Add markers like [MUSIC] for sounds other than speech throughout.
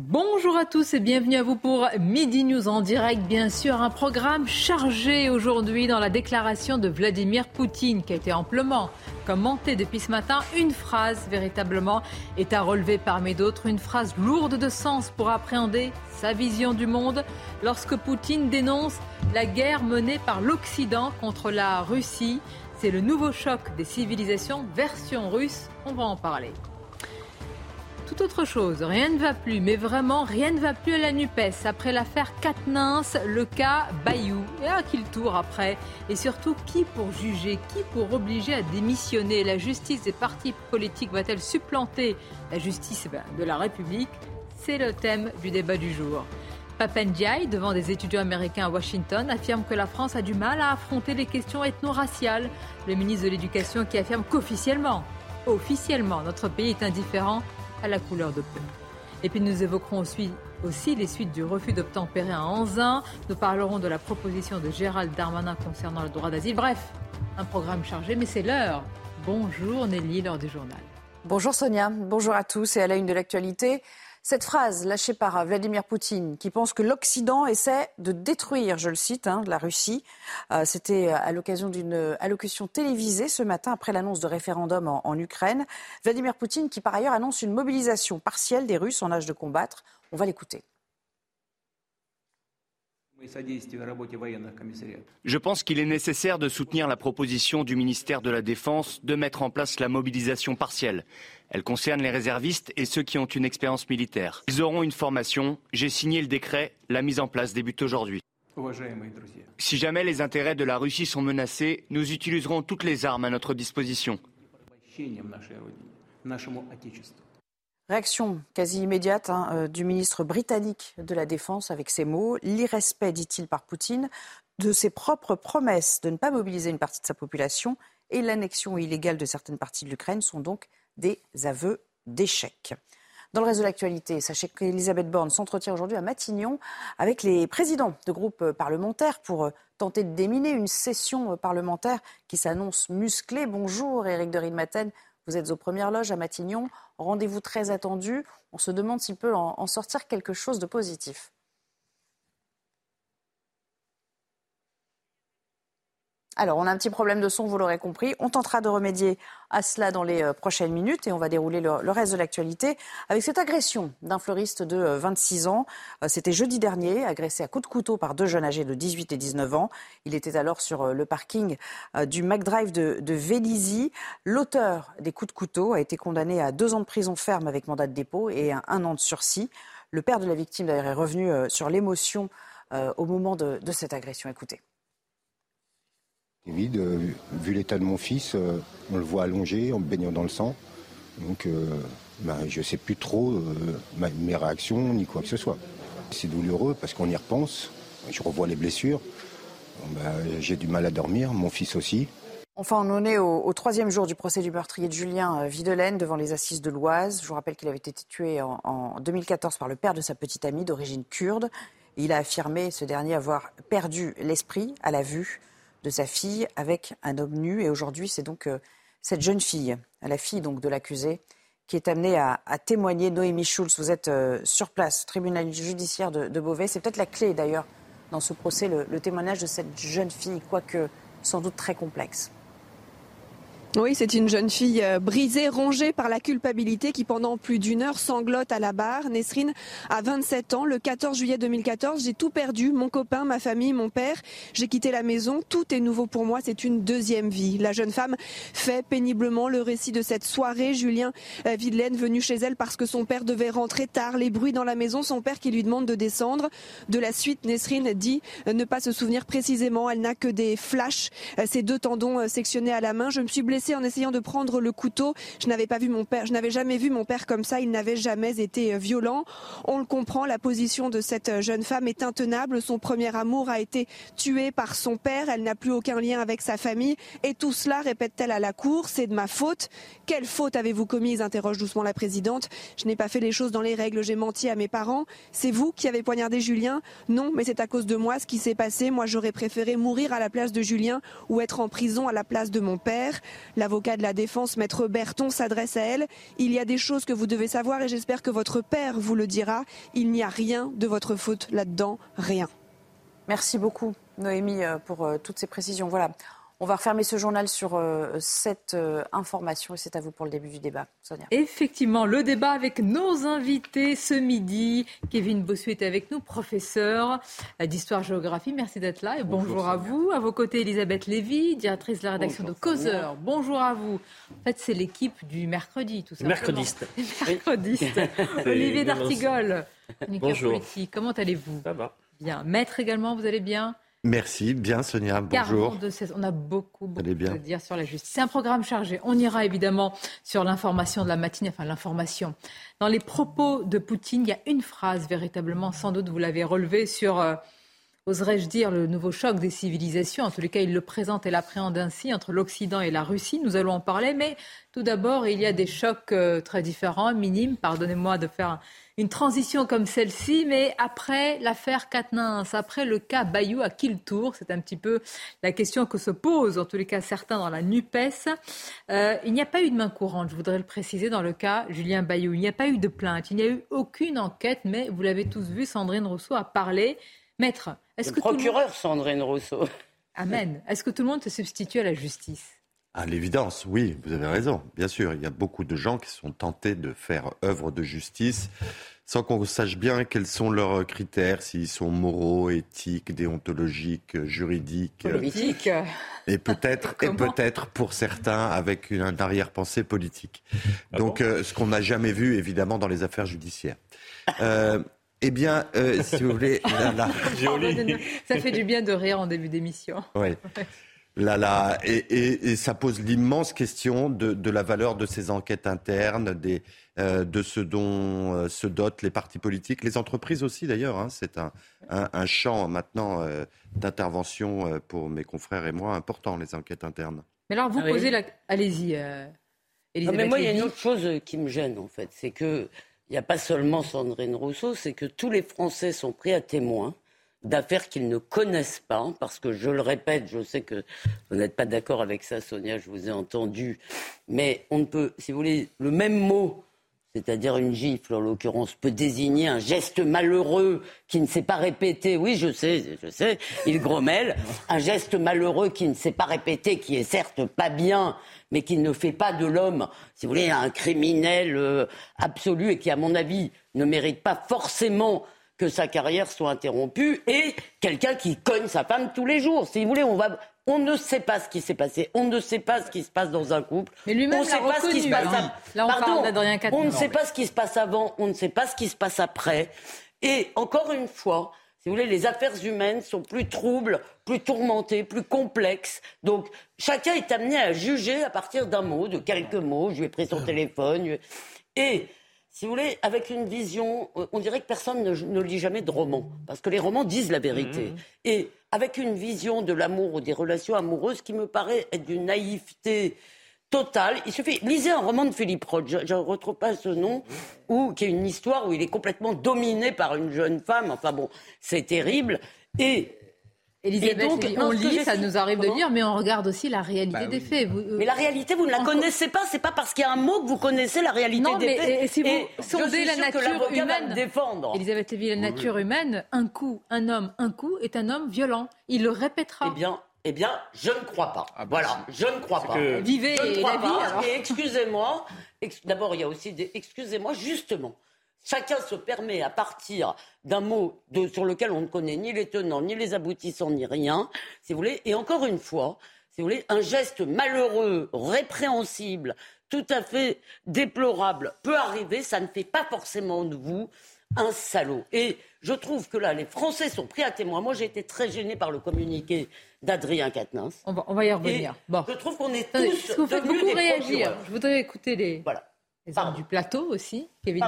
Bonjour à tous et bienvenue à vous pour Midi News en direct, bien sûr, un programme chargé aujourd'hui dans la déclaration de Vladimir Poutine qui a été amplement commenté depuis ce matin. Une phrase véritablement est à relever parmi d'autres, une phrase lourde de sens pour appréhender sa vision du monde lorsque Poutine dénonce la guerre menée par l'Occident contre la Russie. C'est le nouveau choc des civilisations version russe, on va en parler tout autre chose. Rien ne va plus, mais vraiment rien ne va plus à la NUPES. Après l'affaire Katnins, le cas Bayou. Et à qui le tour après? Et surtout, qui pour juger? Qui pour obliger à démissionner? La justice des partis politiques va-t-elle supplanter la justice eh ben, de la République? C'est le thème du débat du jour. Papendiaï, devant des étudiants américains à Washington, affirme que la France a du mal à affronter les questions ethno-raciales. Le ministre de l'Éducation qui affirme qu'officiellement, officiellement, notre pays est indifférent à la couleur de peau. Et puis nous évoquerons aussi, aussi les suites du refus d'obtempérer à Anzin. Nous parlerons de la proposition de Gérald Darmanin concernant le droit d'asile. Bref, un programme chargé, mais c'est l'heure. Bonjour Nelly, l'heure du journal. Bonjour Sonia, bonjour à tous et à la une de l'actualité. Cette phrase lâchée par Vladimir Poutine, qui pense que l'Occident essaie de détruire, je le cite, hein, la Russie, euh, c'était à l'occasion d'une allocution télévisée ce matin après l'annonce de référendum en, en Ukraine. Vladimir Poutine qui par ailleurs annonce une mobilisation partielle des Russes en âge de combattre. On va l'écouter. Je pense qu'il est nécessaire de soutenir la proposition du ministère de la Défense de mettre en place la mobilisation partielle. Elle concerne les réservistes et ceux qui ont une expérience militaire. Ils auront une formation. J'ai signé le décret. La mise en place débute aujourd'hui. Si jamais les intérêts de la Russie sont menacés, nous utiliserons toutes les armes à notre disposition. Réaction quasi immédiate hein, euh, du ministre britannique de la Défense avec ces mots. L'irrespect, dit-il par Poutine, de ses propres promesses de ne pas mobiliser une partie de sa population et l'annexion illégale de certaines parties de l'Ukraine sont donc des aveux d'échec. Dans le reste de l'actualité, sachez qu'Elisabeth Borne s'entretient aujourd'hui à Matignon avec les présidents de groupes parlementaires pour euh, tenter de déminer une session euh, parlementaire qui s'annonce musclée. Bonjour Éric de Ridmaten, vous êtes aux premières loges à Matignon. Rendez-vous très attendu. On se demande s'il peut en, sortir quelque chose de positif. Alors, on a un petit problème de son, vous l'aurez compris. On tentera de remédier à cela dans les euh, prochaines minutes et on va dérouler le, reste de l'actualité avec cette agression d'un fleuriste de 26 euh, ans. Euh, c'était jeudi dernier, agressé à coups de couteau par deux jeunes âgés de 18 et 19 ans. Il était alors sur le parking du McDrive de, de Vélizy. L'auteur des coups de couteau a été condamné à deux ans de prison ferme avec mandat de dépôt et un, an de sursis. Le père de la victime, d'ailleurs, est revenu sur l'émotion au moment de cette agression. Écoutez vide. Euh, vu l'état de mon fils, euh, on le voit allongé, en baignant dans le sang. Donc euh, ben, je ne sais plus trop mes réactions ni quoi que ce soit. C'est douloureux parce qu'on y repense. Je revois les blessures. Ben, j'ai du mal à dormir, mon fils aussi. Enfin, on en est au, troisième jour du procès du meurtrier de Julien Videlaine devant les assises de l'Oise. Je vous rappelle qu'il avait été tué en, en 2014 par le père de sa petite amie d'origine kurde. Il a affirmé, ce dernier, avoir perdu l'esprit à la vue de sa fille avec un homme nu. Et aujourd'hui, c'est donc euh, cette jeune fille, la fille donc de l'accusé, qui est amenée à, témoigner. Noémie Schulz, vous êtes euh, sur place, tribunal judiciaire de, Beauvais. C'est peut-être la clé d'ailleurs dans ce procès, le, témoignage de cette jeune fille, quoique sans doute très complexe. Oui, c'est une jeune fille euh, brisée, rongée par la culpabilité qui pendant plus d'une heure sanglote à la barre. Nesrine a 27 ans. Le 14 juillet 2014, j'ai tout perdu, mon copain, ma famille, mon père. J'ai quitté la maison. Tout est nouveau pour moi. C'est une deuxième vie. La jeune femme fait péniblement le récit de cette soirée. Julien euh, Videlaine venu chez elle parce que son père devait rentrer tard. Les bruits dans la maison, son père qui lui demande de descendre. De la suite, Nesrine dit euh, ne pas se souvenir précisément. Elle n'a que des flashs, ses deux tendons sectionnés à la main. Je me suis blessée en essayant de prendre le couteau. Je n'avais pas vu mon père, je n'avais jamais vu mon père comme ça. Il n'avait jamais été euh, violent. On le comprend, la position de cette euh, jeune femme est intenable. Son premier amour a été tué par son père. Elle n'a plus aucun lien avec sa famille. Et tout cela, répète-t-elle à la cour, c'est de ma faute. Quelle faute avez-vous commise? interroge doucement la présidente. Je n'ai pas fait les choses dans les règles. J'ai menti à mes parents. C'est vous qui avez poignardé Julien? Non, mais c'est à cause de moi ce qui s'est passé. Moi, j'aurais préféré mourir à la place de Julien ou être en prison à la place de mon père. L'avocat de la défense, maître Berton, s'adresse à elle. Il y a des choses que vous devez savoir et j'espère que votre père vous le dira. Il n'y a rien de votre faute là-dedans, rien. Merci beaucoup, Noémie, euh, pour euh, toutes ces précisions. Voilà. On va refermer ce journal sur euh, cette euh, information et c'est à vous pour le début du débat. Sonia. Effectivement, le débat avec nos invités ce midi. Kevin Bossuet est avec nous, professeur d'histoire-géographie. Merci d'être là et bonjour, à vous. À vos côtés, Elisabeth Lévy, directrice de la rédaction de Causeur. Bonjour à vous. En fait, c'est l'équipe du mercredi, tout simplement. Mercrediste. [LAUGHS] Mercrediste. [LAUGHS] Olivier D'Artigol, Bonjour. Comment allez-vous? Ça va. Bien. Maître également, vous allez bien? Merci, bien Sonia, bonjour. On a beaucoup, beaucoup à dire sur la justice. C'est un programme chargé. On ira évidemment sur l'information de la matinée, enfin l'information. Dans les propos de Poutine, il y a une phrase véritablement, sans doute vous l'avez relevée, sur, euh, oserais-je dire, le nouveau choc des civilisations. En tous les cas, il le présente et l'appréhende ainsi entre l'Occident et la Russie. Nous allons en parler, mais tout d'abord, il y a des chocs euh, très différents, minimes. Pardonnez-moi de faire une transition comme celle-ci, mais après l'affaire Katnins, après le cas Bayou, à qui le tour C'est un petit peu la question que se posent, en tous les cas certains dans la NUPES. Euh, il n'y a pas eu de main courante, je voudrais le préciser, dans le cas Julien Bayou. Il n'y a pas eu de plainte, il n'y a eu aucune enquête, mais vous l'avez tous vu, Sandrine Rousseau a parlé. Maître, est-ce que... Procureur Sandrine Rousseau. Amen. Est-ce que tout le monde se substitue à la justice? À l'évidence, oui, vous avez raison. Bien sûr, il y a beaucoup de gens qui sont tentés de faire œuvre de justice sans qu'on sache bien quels sont leurs critères, s'ils sont moraux, éthiques, déontologiques, juridiques. Politiques. Et peut-être, et peut-être pour certains avec une arrière-pensée politique. Ah Donc, euh, ce qu'on n'a jamais vu, évidemment, dans les affaires judiciaires. Euh, eh bien, euh, si vous voulez, ça fait du bien de rire en début d'émission. Oui. Là, là, et, ça pose l'immense question de, la valeur de ces enquêtes internes, des, euh, de ce dont euh, se dotent les partis politiques, les entreprises aussi d'ailleurs. Hein. c'est un, un, champ maintenant euh, d'intervention pour mes confrères et moi important, les enquêtes internes. Mais alors vous ah posez la... Allez-y. mais moi, il y a une autre chose qui me gêne en fait, c'est que il n'y a pas seulement Sandrine Rousseau, c'est que tous les Français sont pris à témoin d'affaires qu'ils ne connaissent pas, parce que je le répète, je sais que vous n'êtes pas d'accord avec ça, Sonia, je vous ai entendu, mais on ne peut, si vous voulez, le même mot, c'est-à-dire une gifle en l'occurrence, peut désigner un geste malheureux qui ne s'est pas répété. Oui, je sais, je sais, il grommelle. Un geste malheureux qui ne s'est pas répété, qui est certes pas bien, mais qui ne fait pas de l'homme, si vous voulez, un criminel euh, absolu et qui, à mon avis, ne mérite pas forcément que sa carrière soit interrompue et quelqu'un qui cogne sa femme tous les jours. Si vous voulez, on va. On ne sait pas ce qui s'est passé. On ne sait pas ce qui se passe dans un couple. Mais lui-même on ne sait pas ce qui se passe. Hein. Là, on Pardon, On ne sait pas ce qui se passe avant. On ne sait pas ce qui se passe après. Et encore une fois, si vous voulez, les affaires humaines sont plus troubles, plus tourmentées, plus complexes. Donc, chacun est amené à juger à partir d'un mot, de quelques mots. Je lui ai pris son téléphone. Et si vous voulez, avec une vision, euh, on dirait que personne ne, lit jamais de romans, parce que les romans disent la vérité. Mmh. Et avec une vision de l'amour ou des relations amoureuses qui me paraît être d'une naïveté totale. Il suffit, lisez un roman de Philippe Roth, je ne retrouve pas ce nom, où, qui est une histoire où il est complètement dominé par une jeune femme. Enfin bon, c'est terrible. Et Elisabeth, donc, on lit, ça nous arrive de lire, mais on regarde aussi la réalité bah des faits. Euh, mais la réalité, vous ne la connaissez pas. C'est pas parce qu'il y a un mot que vous connaissez la réalité des faits. Et si vous sondez la nature humaine, défendre. Elisabeth Lévy, la nature humaine, un coup, un homme, un coup est un homme violent. Il le répétera. Eh bien, eh bien, je ne crois pas. Ah, bah, voilà, je ne crois pas. Vivez je ne crois pas. Et excusez-moi, d'abord, il y a aussi des. Excusez-moi, justement. Chacun se permet, à partir d'un mot sur lequel on ne connaît ni les tenants, ni les aboutissants, ni rien, si vous voulez, et encore une fois, si vous voulez, un geste malheureux, répréhensible, tout à fait déplorable peut arriver, ça ne fait pas forcément de vous un salaud. Et je trouve que là, les Français sont pris à témoin. Moi, j'ai été très gêné par le communiqué d'Adrien Quatennens. On va, y revenir. bon. Je trouve qu'on est tous vous faites beaucoup réagir. Je voudrais écouter les... Voilà du plateau aussi, Kevin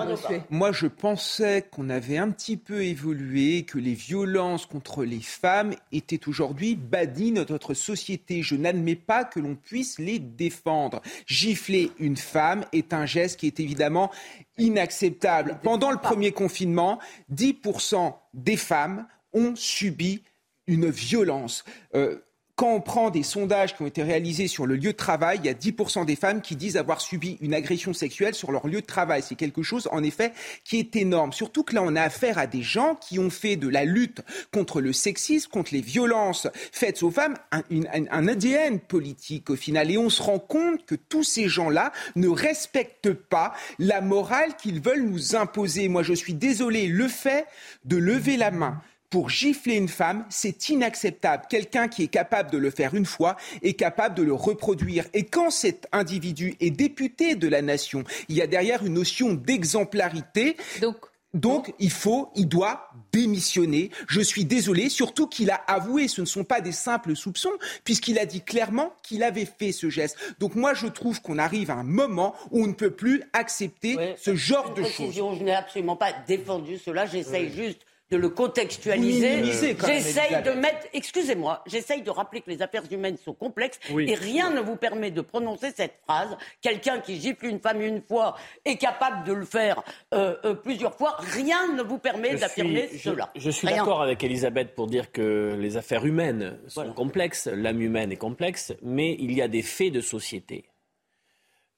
Moi, je pensais qu'on avait un petit peu évolué, que les violences contre les femmes étaient aujourd'hui bannies de notre société. Je n'admets pas que l'on puisse les défendre. Gifler une femme est un geste qui est évidemment inacceptable. Pendant le premier confinement, 10% des femmes ont subi une violence. Euh, quand on prend des sondages qui ont été réalisés sur le lieu de travail, il y a 10% des femmes qui disent avoir subi une agression sexuelle sur leur lieu de travail. C'est quelque chose, en effet, qui est énorme. Surtout que là, on a affaire à des gens qui ont fait de la lutte contre le sexisme, contre les violences faites aux femmes, un, un ADN politique au final. Et on se rend compte que tous ces gens-là ne respectent pas la morale qu'ils veulent nous imposer. Moi, je suis désolé, le fait de lever la main pour gifler une femme, c'est inacceptable. Quelqu'un qui est capable de le faire une fois est capable de le reproduire. Et quand cet individu est député de la nation, il y a derrière une notion d'exemplarité. Donc, donc, il faut, il doit démissionner. Je suis désolé, surtout qu'il a avoué, ce ne sont pas des simples soupçons, puisqu'il a dit clairement qu'il avait fait ce geste. Donc moi, je trouve qu'on arrive à un moment où on ne peut plus accepter ce genre de choses. Je n'ai absolument pas défendu cela. J'essaye juste de le contextualiser. J'essaye de mettre, excusez-moi, j'essaye de rappeler que les affaires humaines sont complexes et rien ne vous permet de prononcer cette phrase. Quelqu'un qui gifle une femme une fois est capable de le faire euh, euh, plusieurs fois. Rien ne vous permet d'affirmer cela. Je, suis d'accord avec Elisabeth pour dire que les affaires humaines sont complexes, l'âme humaine est complexe, mais il y a des faits de société.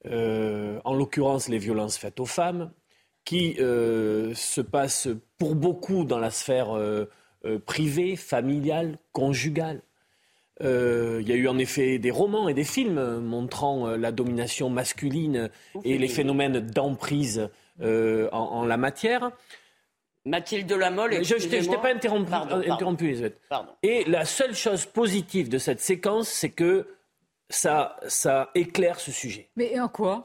Euh, en l'occurrence, les violences faites aux femmes, qui euh, se passe pour beaucoup dans la sphère euh, euh, privée, familiale, conjugale. Il y a eu en effet des romans et des films montrant la domination masculine et les phénomènes d'emprise en, la matière. Mathilde Lamolle, je ne t'ai pas interrompu, interrompu Et la seule chose positive de cette séquence, c'est que ça, ça éclaire ce sujet. Mais en quoi?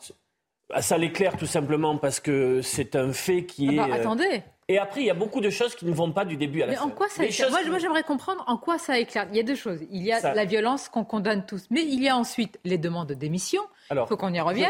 Ça l'éclaire tout simplement parce que c'est un fait qui ah bah, est. attendez. Et après, il y a beaucoup de choses qui ne vont pas du début à la mais En quoi ça éclaire Moi, j'aimerais comprendre en quoi ça éclaire. Il y a deux choses. Il y a la violence qu'on condamne tous, mais il y a ensuite les demandes de démission. Il faut qu'on y revienne.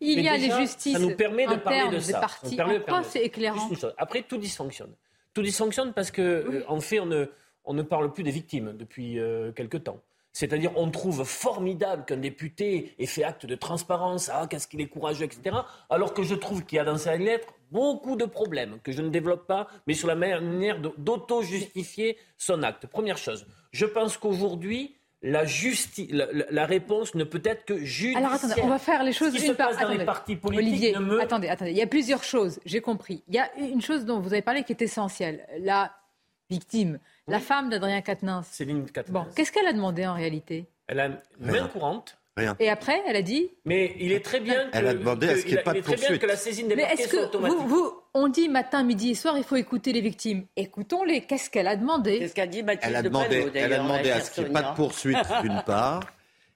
Il y a les justices. Ça nous permet de parler de ça. Partis. En quoi c'est éclairant Après, tout dysfonctionne. Tout dysfonctionne parce que, euh, en fait, on ne, on ne parle plus des victimes depuis euh, quelque temps. C'est-à-dire, on trouve formidable qu'un député ait fait acte de transparence, ah, qu'est-ce qu'il est courageux, etc. Alors que je trouve qu'il y a dans sa lettre beaucoup de problèmes que je ne développe pas, mais sur la manière d'auto-justifier son acte. Première chose, je pense qu'aujourd'hui, la, la, réponse ne peut être que judiciaire. Alors attendez, on va faire les choses une par dans les partis politiques Olivier, attendez, attendez. Il y a plusieurs choses, j'ai compris. Il y a une chose dont vous avez parlé qui est essentielle. La victime la femme d'Adrien Quatennens. Céline Quatennens. Bon, qu'est-ce qu'elle a demandé en réalité? Elle a une main courante. Rien. Et après, elle a dit. Mais il est très bien que, elle a demandé à ce qu'il n'y ait pas de poursuite. que la saisine des parquets soit automatique. Vous, vous, on dit matin, midi et soir, il faut écouter les victimes. Écoutons-les. Qu'est-ce qu'elle a demandé? Qu'est-ce qu'a dit Mathilde Elle a demandé, elle a demandé à ce qu'il n'y ait pas de poursuite d'une part,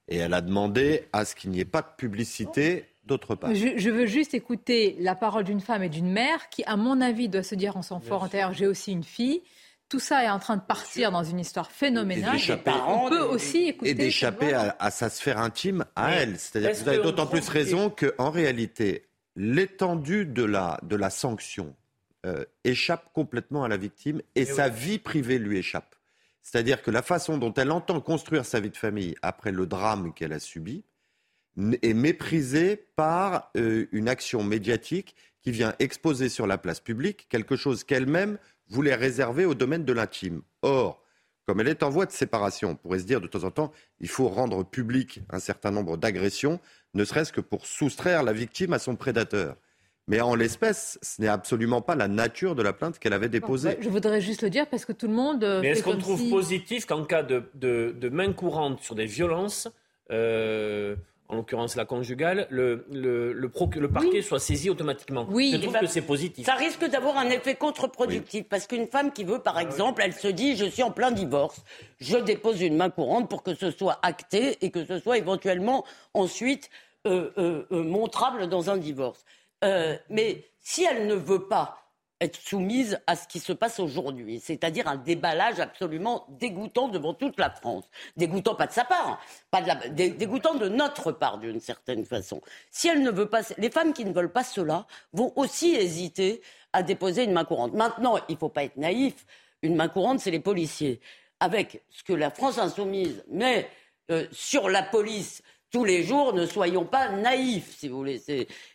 et elle a demandé à ce qu'il n'y ait pas de publicité d'autre part. Je, veux juste écouter la parole d'une femme et d'une mère qui, à mon avis, doit se dire en son fort intérieur j'ai aussi une fille. Tout ça est en train de partir dans une histoire phénoménale. Et on peut aussi écouter. Et d'échapper à, sa sphère intime à elle. C'est-à-dire que vous avez d'autant plus raison qu'en réalité, l'étendue de la, de la sanction euh, échappe complètement à la victime et, sa vie privée lui échappe. C'est-à-dire que la façon dont elle entend construire sa vie de famille après le drame qu'elle a subi est méprisée par euh, une action médiatique qui vient exposer sur la place publique quelque chose qu'elle-même voulait réserver au domaine de l'intime. Or, comme elle est en voie de séparation, on pourrait se dire de temps en temps, il faut rendre public un certain nombre d'agressions, ne serait-ce que pour soustraire la victime à son prédateur. Mais en l'espèce, ce n'est absolument pas la nature de la plainte qu'elle avait déposée. je voudrais juste le dire parce que tout le monde. Euh, Mais est-ce qu'on trouve positif qu'en cas de, de, main courante sur des violences, euh, en l'occurrence la conjugale, le, le, le, le parquet soit saisi automatiquement. Oui, je trouve que c'est positif. Ça risque d'avoir un effet contre-productif parce qu'une femme qui veut, par ah exemple, elle se dit je suis en plein divorce, je dépose une main courante pour que ce soit acté et que ce soit éventuellement ensuite euh, euh, euh montrable dans un divorce. Mais si elle ne veut pas être soumise à ce qui se passe aujourd'hui, c'est-à-dire un déballage absolument dégoûtant devant toute la France. Dégoûtant pas de sa part, pas de la, dégoûtant de notre part d'une certaine façon. Si elle ne veut pas, les femmes qui ne veulent pas cela vont aussi hésiter à déposer une main courante. Maintenant, il ne faut pas être naïf. Une main courante, c'est les policiers. Avec ce que la France insoumise met euh, sur la police tous les jours, ne soyons pas naïfs, si vous voulez.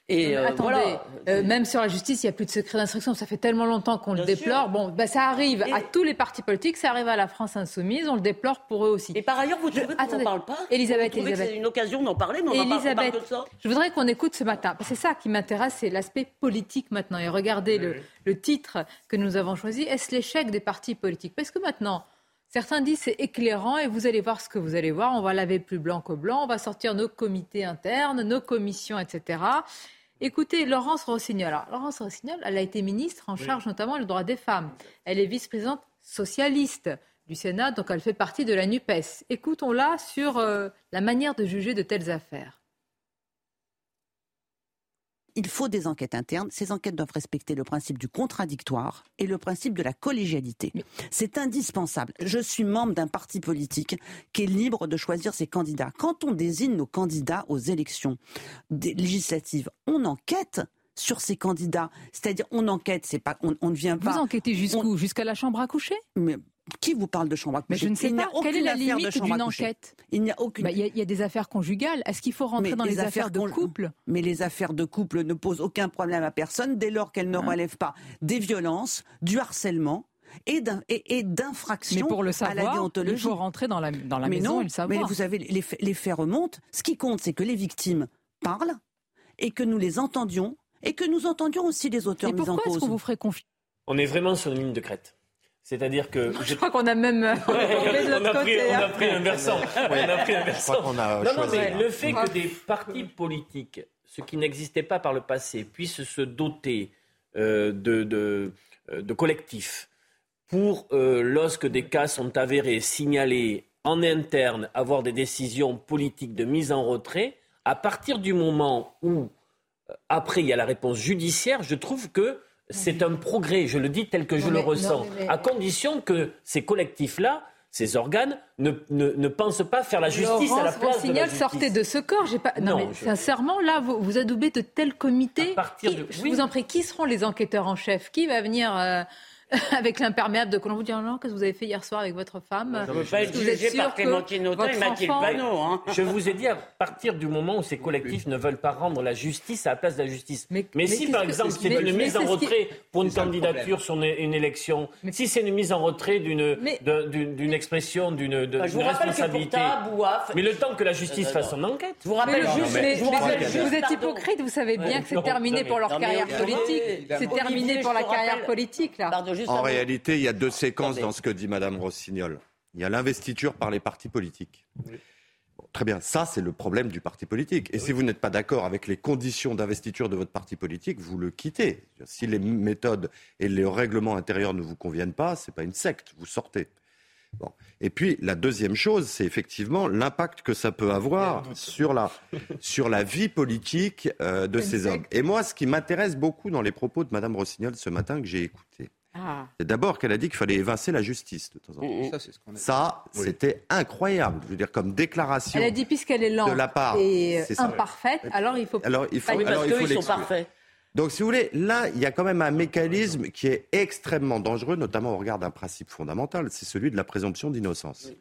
Et euh, attendez, euh, même sur la justice, il n'y a plus de secret d'instruction. Ça fait tellement longtemps qu'on le déplore. Bon, bah, ça arrive à tous les partis politiques, ça arrive à la France insoumise, on le déplore pour eux aussi. Et par ailleurs, vous trouvez qu'on n'en parle pas? Elisabeth, vous Elisabeth. c'est une occasion d'en parler, mais on Elisabeth, parle pas de ça? Je voudrais qu'on écoute ce matin. C'est ça qui m'intéresse, c'est l'aspect politique maintenant. Et regardez le, le titre que nous avons choisi. Est-ce l'échec des partis politiques? Parce que maintenant, Certains disent c'est éclairant et vous allez voir ce que vous allez voir. On va laver plus blanc que blanc, on va sortir nos comités internes, nos commissions, etc. Écoutez, Laurence Rossignol. Alors, Laurence Rossignol, elle a été ministre en charge notamment du droit des femmes. Elle est vice-présidente socialiste du Sénat, donc elle fait partie de la NUPES. Écoutons-la sur euh, la manière de juger de telles affaires il faut des enquêtes internes. Ces enquêtes doivent respecter le principe du contradictoire et le principe de la collégialité. C'est indispensable. Je suis membre d'un parti politique qui est libre de choisir ses candidats. Quand on désigne nos candidats aux élections législatives, on enquête sur ces candidats. C'est-à-dire, on enquête, c'est pas, on, ne vient pas. Vous enquêtez jusqu'où? Jusqu'à la chambre à coucher? Qui vous parle de chambre à coucher Mais je ne sais pas. Quelle est la limite d'une enquête Il n'y a aucune. Bah, il y, a des affaires conjugales. Est-ce qu'il faut rentrer dans les, affaires, de couple? Mais les affaires de couple ne posent aucun problème à personne dès lors qu'elles ne hein relèvent pas des violences, du harcèlement et d'infractions à la déontologie. Il faut rentrer dans la, dans la maison et le savoir. Mais vous savez, les, les faits remontent. Ce qui compte, c'est que les victimes parlent et que nous les entendions et que nous entendions aussi les auteurs mis en cause. Pourquoi est-ce qu'on vous ferait confiance On est vraiment sur une ligne de crête. C'est-à-dire que. Je crois qu'on a même. [LAUGHS] Euh, on, a pris, on a pris un versant. On a pris un versant. non, non, mais le fait que des partis politiques, ce qui n'existait pas par le passé, puissent se doter euh, de, de, euh, de, collectifs pour, lorsque des cas sont avérés, signalés en interne, avoir des décisions politiques de mise en retrait, à partir du moment où, après, il y a la réponse judiciaire, je trouve que c'est un progrès, je le dis tel que je le ressens, à condition que ces collectifs-là ces organes ne, ne, pensent pas faire la justice à la place de la justice. sortez de ce corps. Pas... Non, mais sincèrement, là, vous, vous adoubez de tels comités. Je vous en prie, qui seront les enquêteurs en chef? Qui va venir euh, [LAUGHS] avec l'imperméable de Colombo, vous dire non, qu'est-ce que vous avez fait hier soir avec votre femme? Je ne veux pas être jugé par Clémentine Autain et Mathilde Panot. Hein. [LAUGHS] Je vous ai dit, à partir du moment où ces collectifs ne veulent pas rendre la justice à la place de la justice. Mais, si par exemple c'est une mise en retrait pour une candidature sur une, élection, si c'est une mise en retrait d'une expression, d'une bah, responsabilité. Mais le temps que la justice fasse son enquête. Je vous rappelle juste. Vous êtes hypocrite, vous savez bien que c'est terminé pour leur carrière politique. C'est terminé pour la carrière politique, là en réalité, il y a deux séquences dans ce que dit Mme Rossignol. Il y a l'investiture par les partis politiques. très bien, ça c'est le problème du parti politique. Et si vous n'êtes pas d'accord avec les conditions d'investiture de votre parti politique, vous le quittez. Si les méthodes et les règlements intérieurs ne vous conviennent pas, ce n'est pas une secte, vous sortez. Et puis la deuxième chose, c'est effectivement l'impact que ça peut avoir sur la, sur la vie politique euh, de ces hommes. Et moi, ce qui m'intéresse beaucoup dans les propos de Mme Rossignol ce matin que j'ai écouté, ah. C'est d'abord qu'elle a dit qu'il fallait évincer la justice de temps en temps. Ça, c'était incroyable. Je veux dire, comme déclaration. Elle a dit puisqu'elle est lente de la part, et imparfaite, alors il faut. Alors il faut. Alors, il faut sont parfaits. Donc, si vous voulez, là, il y a quand même un mécanisme qui est extrêmement dangereux, notamment au regard d'un principe fondamental, c'est celui de la présomption d'innocence.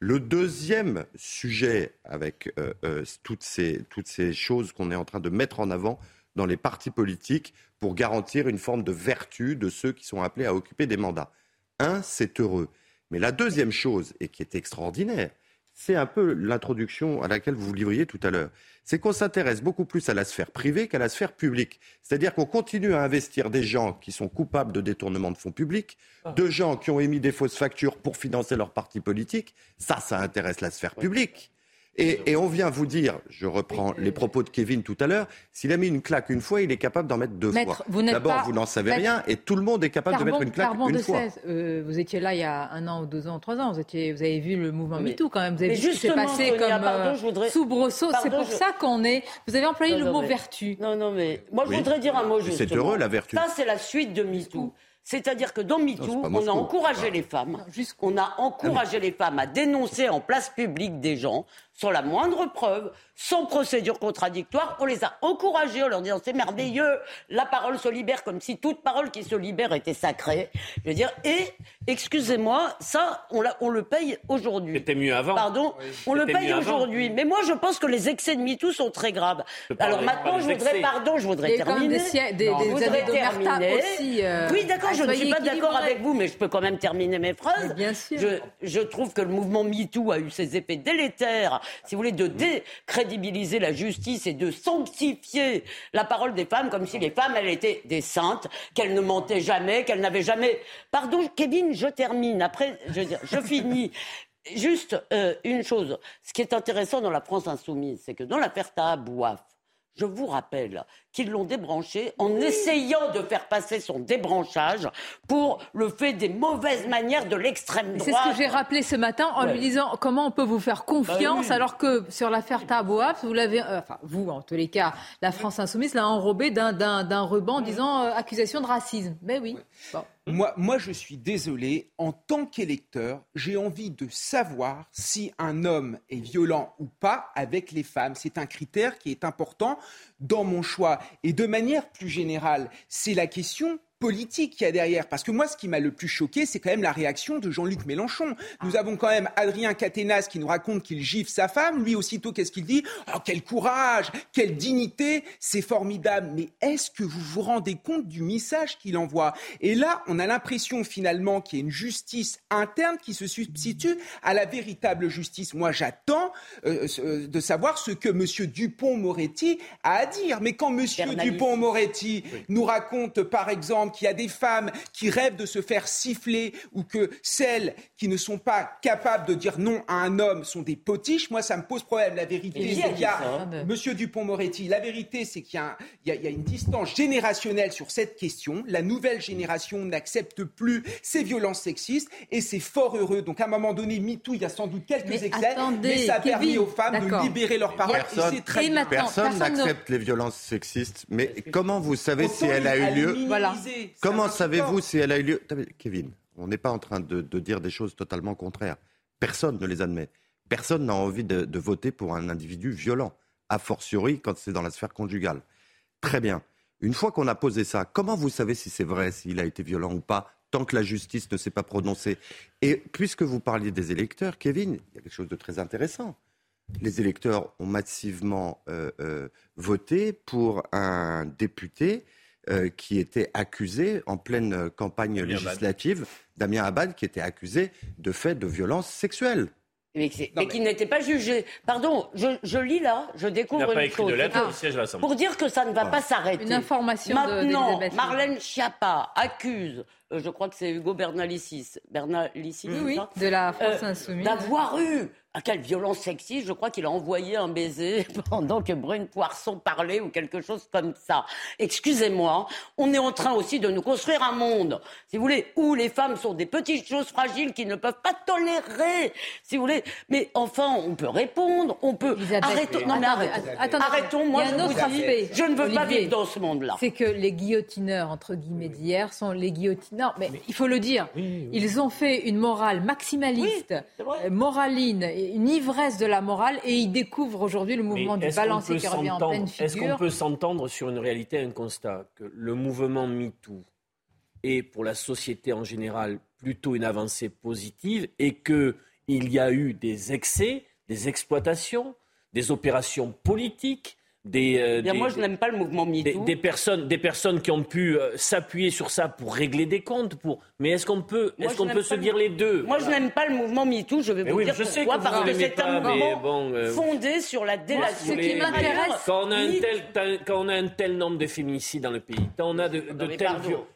Le deuxième sujet avec euh, euh, toutes, ces, toutes ces choses qu'on est en train de mettre en avant dans les partis politiques pour garantir une forme de vertu de ceux qui sont appelés à occuper des mandats. Un, c'est heureux. Mais la deuxième chose, et qui est extraordinaire, c'est un peu l'introduction à laquelle vous vous livriez tout à l'heure. C'est qu'on s'intéresse beaucoup plus à la sphère privée qu'à la sphère publique. C'est-à-dire qu'on continue à investir des gens qui sont coupables de détournement de fonds publics, ah. de gens qui ont émis des fausses factures pour financer leur parti politique. Ça, ça intéresse la sphère publique. Et, on vient vous dire, je reprends les propos de Kevin tout à l'heure, s'il a mis une claque une fois, il est capable d'en mettre deux fois. D'abord, vous n'en savez rien et tout le monde est capable de mettre une claque une fois. Euh, vous étiez là il y a un an ou deux ans, trois ans. Vous, étiez, vous avez vu le mouvement MeToo quand même. Vous avez vu ce qui s'est passé comme pardon, euh, voudrais... soubresaut. C'est pour ça qu'on est. Vous avez employé le mot vertu. Non, non, mais moi je voudrais dire un mot juste. C'est heureux la vertu. Ça, c'est la suite de MeToo. C'est-à-dire que dans MeToo, on a encouragé les femmes, on a encouragé les femmes à dénoncer en place publique des gens sans la moindre preuve, sans procédure contradictoire. On les a encouragés en leur disant c'est merveilleux, la parole se libère comme si toute parole qui se libère était sacrée. Je veux dire, et excusez-moi, ça, on, on le paye aujourd'hui. C'était mieux avant. Pardon, on le paye aujourd'hui. Mais moi, je pense que les excès de MeToo sont très graves. Alors maintenant, je voudrais, pardon, je voudrais terminer. Des, des, je voudrais terminer. Aussi, euh, oui, d'accord, je ne suis pas d'accord avec vous, mais je peux quand même terminer mes phrases. bien sûr. Je, je trouve que le mouvement MeToo a eu ses effets délétères si vous voulez, de décrédibiliser la justice et de sanctifier la parole des femmes comme si les femmes, elles étaient des saintes, qu'elles ne mentaient jamais, qu'elles n'avaient jamais. Pardon, Kevin, je termine. Après, je, je finis. [LAUGHS] Juste euh, une chose. Ce qui est intéressant dans la France insoumise, c'est que dans l'affaire Tahabouaf, je vous rappelle qu'ils l'ont débranché en essayant de faire passer son débranchage pour le fait des mauvaises manières de l'extrême droite. C'est ce que j'ai rappelé ce matin en lui disant comment on peut vous faire confiance bah alors que sur l'affaire Tabouaf, vous l'avez, euh, enfin vous en tous les cas, la France insoumise l'a enrobé d'un ruban en disant euh, accusation de racisme. Mais oui. Moi, moi, je suis désolé, en tant qu'électeur, j'ai envie de savoir si un homme est violent ou pas avec les femmes. C'est un critère qui est important dans mon choix. Et de manière plus générale, c'est la question politique qu'il y a derrière. Parce que moi, ce qui m'a le plus choqué, c'est quand même la réaction de Jean-Luc Mélenchon. Nous avons quand même Adrien Caténas qui nous raconte qu'il gifle sa femme. Lui, aussitôt, qu'est-ce qu'il dit? Oh, quel courage, quelle dignité, c'est formidable. Mais est-ce que vous vous rendez compte du message qu'il envoie? Et là, on a l'impression finalement qu'il y a une justice interne qui se substitue à la véritable justice. Moi, j'attends euh, euh, de savoir ce que M. Dupont-Moretti a à dire. Mais quand M. Dupont-Moretti nous raconte, par exemple, qu'il y a des femmes qui rêvent de se faire siffler ou que celles qui ne sont pas capables de dire non à un homme sont des potiches, moi ça me pose problème. La vérité, c'est qu'il y a, Monsieur Dupont-Moretti, la vérité, c'est qu'il y, a une distance générationnelle sur cette question. La nouvelle génération n'accepte plus ces violences sexistes et c'est fort heureux. Donc à un moment donné, MeToo, il y a sans doute quelques mais excès, mais ça a permis aux femmes de libérer leur parole. Personne, très personne n'accepte les violences sexistes. Mais comment vous savez si elle a eu lieu Comment savez-vous si elle a eu lieu Kevin, on n'est pas en train de, dire des choses totalement contraires. Personne ne les admet. Personne n'a envie de, voter pour un individu violent, a fortiori quand c'est dans la sphère conjugale. Très bien. Une fois qu'on a posé ça, comment vous savez si c'est vrai, s'il a été violent ou pas, tant que la justice ne s'est pas prononcée? Et puisque vous parliez des électeurs, Kevin, il y a quelque chose de très intéressant. Les électeurs ont massivement euh, euh, voté pour un député euh, qui était accusé en pleine euh, campagne législative, Damien Abad, qui était accusé de faits de violence sexuelle. Mais, qui n'était pas jugé. Pardon, je, lis là, je découvre une chose. De pour dire que ça ne va pas s'arrêter. Une information Maintenant, Marlène Schiappa accuse, euh, je crois que c'est Hugo Bernalicis, Bernalicis oui, de la France Insoumise, d'avoir eu ah, quelle violence sexiste, je crois qu'il a envoyé un baiser [LAUGHS] pendant que Brune Poisson parlait ou quelque chose comme ça. Excusez-moi, on est en train aussi de nous construire un monde, si vous voulez, où les femmes sont des petites choses fragiles qui ne peuvent pas tolérer, si vous voulez. Mais enfin, on peut répondre, on peut... arrêtons, non mais arrêtons, moi je, vous aspect, je ne veux pas vivre dans ce monde-là. C'est que les guillotineurs, entre guillemets, d'hier sont les guillotineurs, mais il faut le dire, ils ont fait une morale maximaliste, euh, moraline, une ivresse de la morale et il découvre aujourd'hui le mouvement du balancier qui revient en pleine figure. Est-ce qu'on peut s'entendre sur une réalité, un constat, que le mouvement MeToo est pour la société en général plutôt une avancée positive et qu'il y a eu des excès, des exploitations, des opérations politiques, des, euh, moi, je n'aime pas le mouvement MeToo. Des, personnes, des personnes qui ont pu euh, s'appuyer sur ça pour régler des comptes. Pour... Mais est-ce qu'on peut, est-ce qu'on peut se dire les deux? Moi, je n'aime pas le mouvement MeToo. Je vais vous dire pourquoi. parce que c'est un mouvement euh, fondé sur la délation. Ce qui m'intéresse. Quand on a un tel, quand on a un tel nombre de féminicides dans le pays, quand on a de, de tels,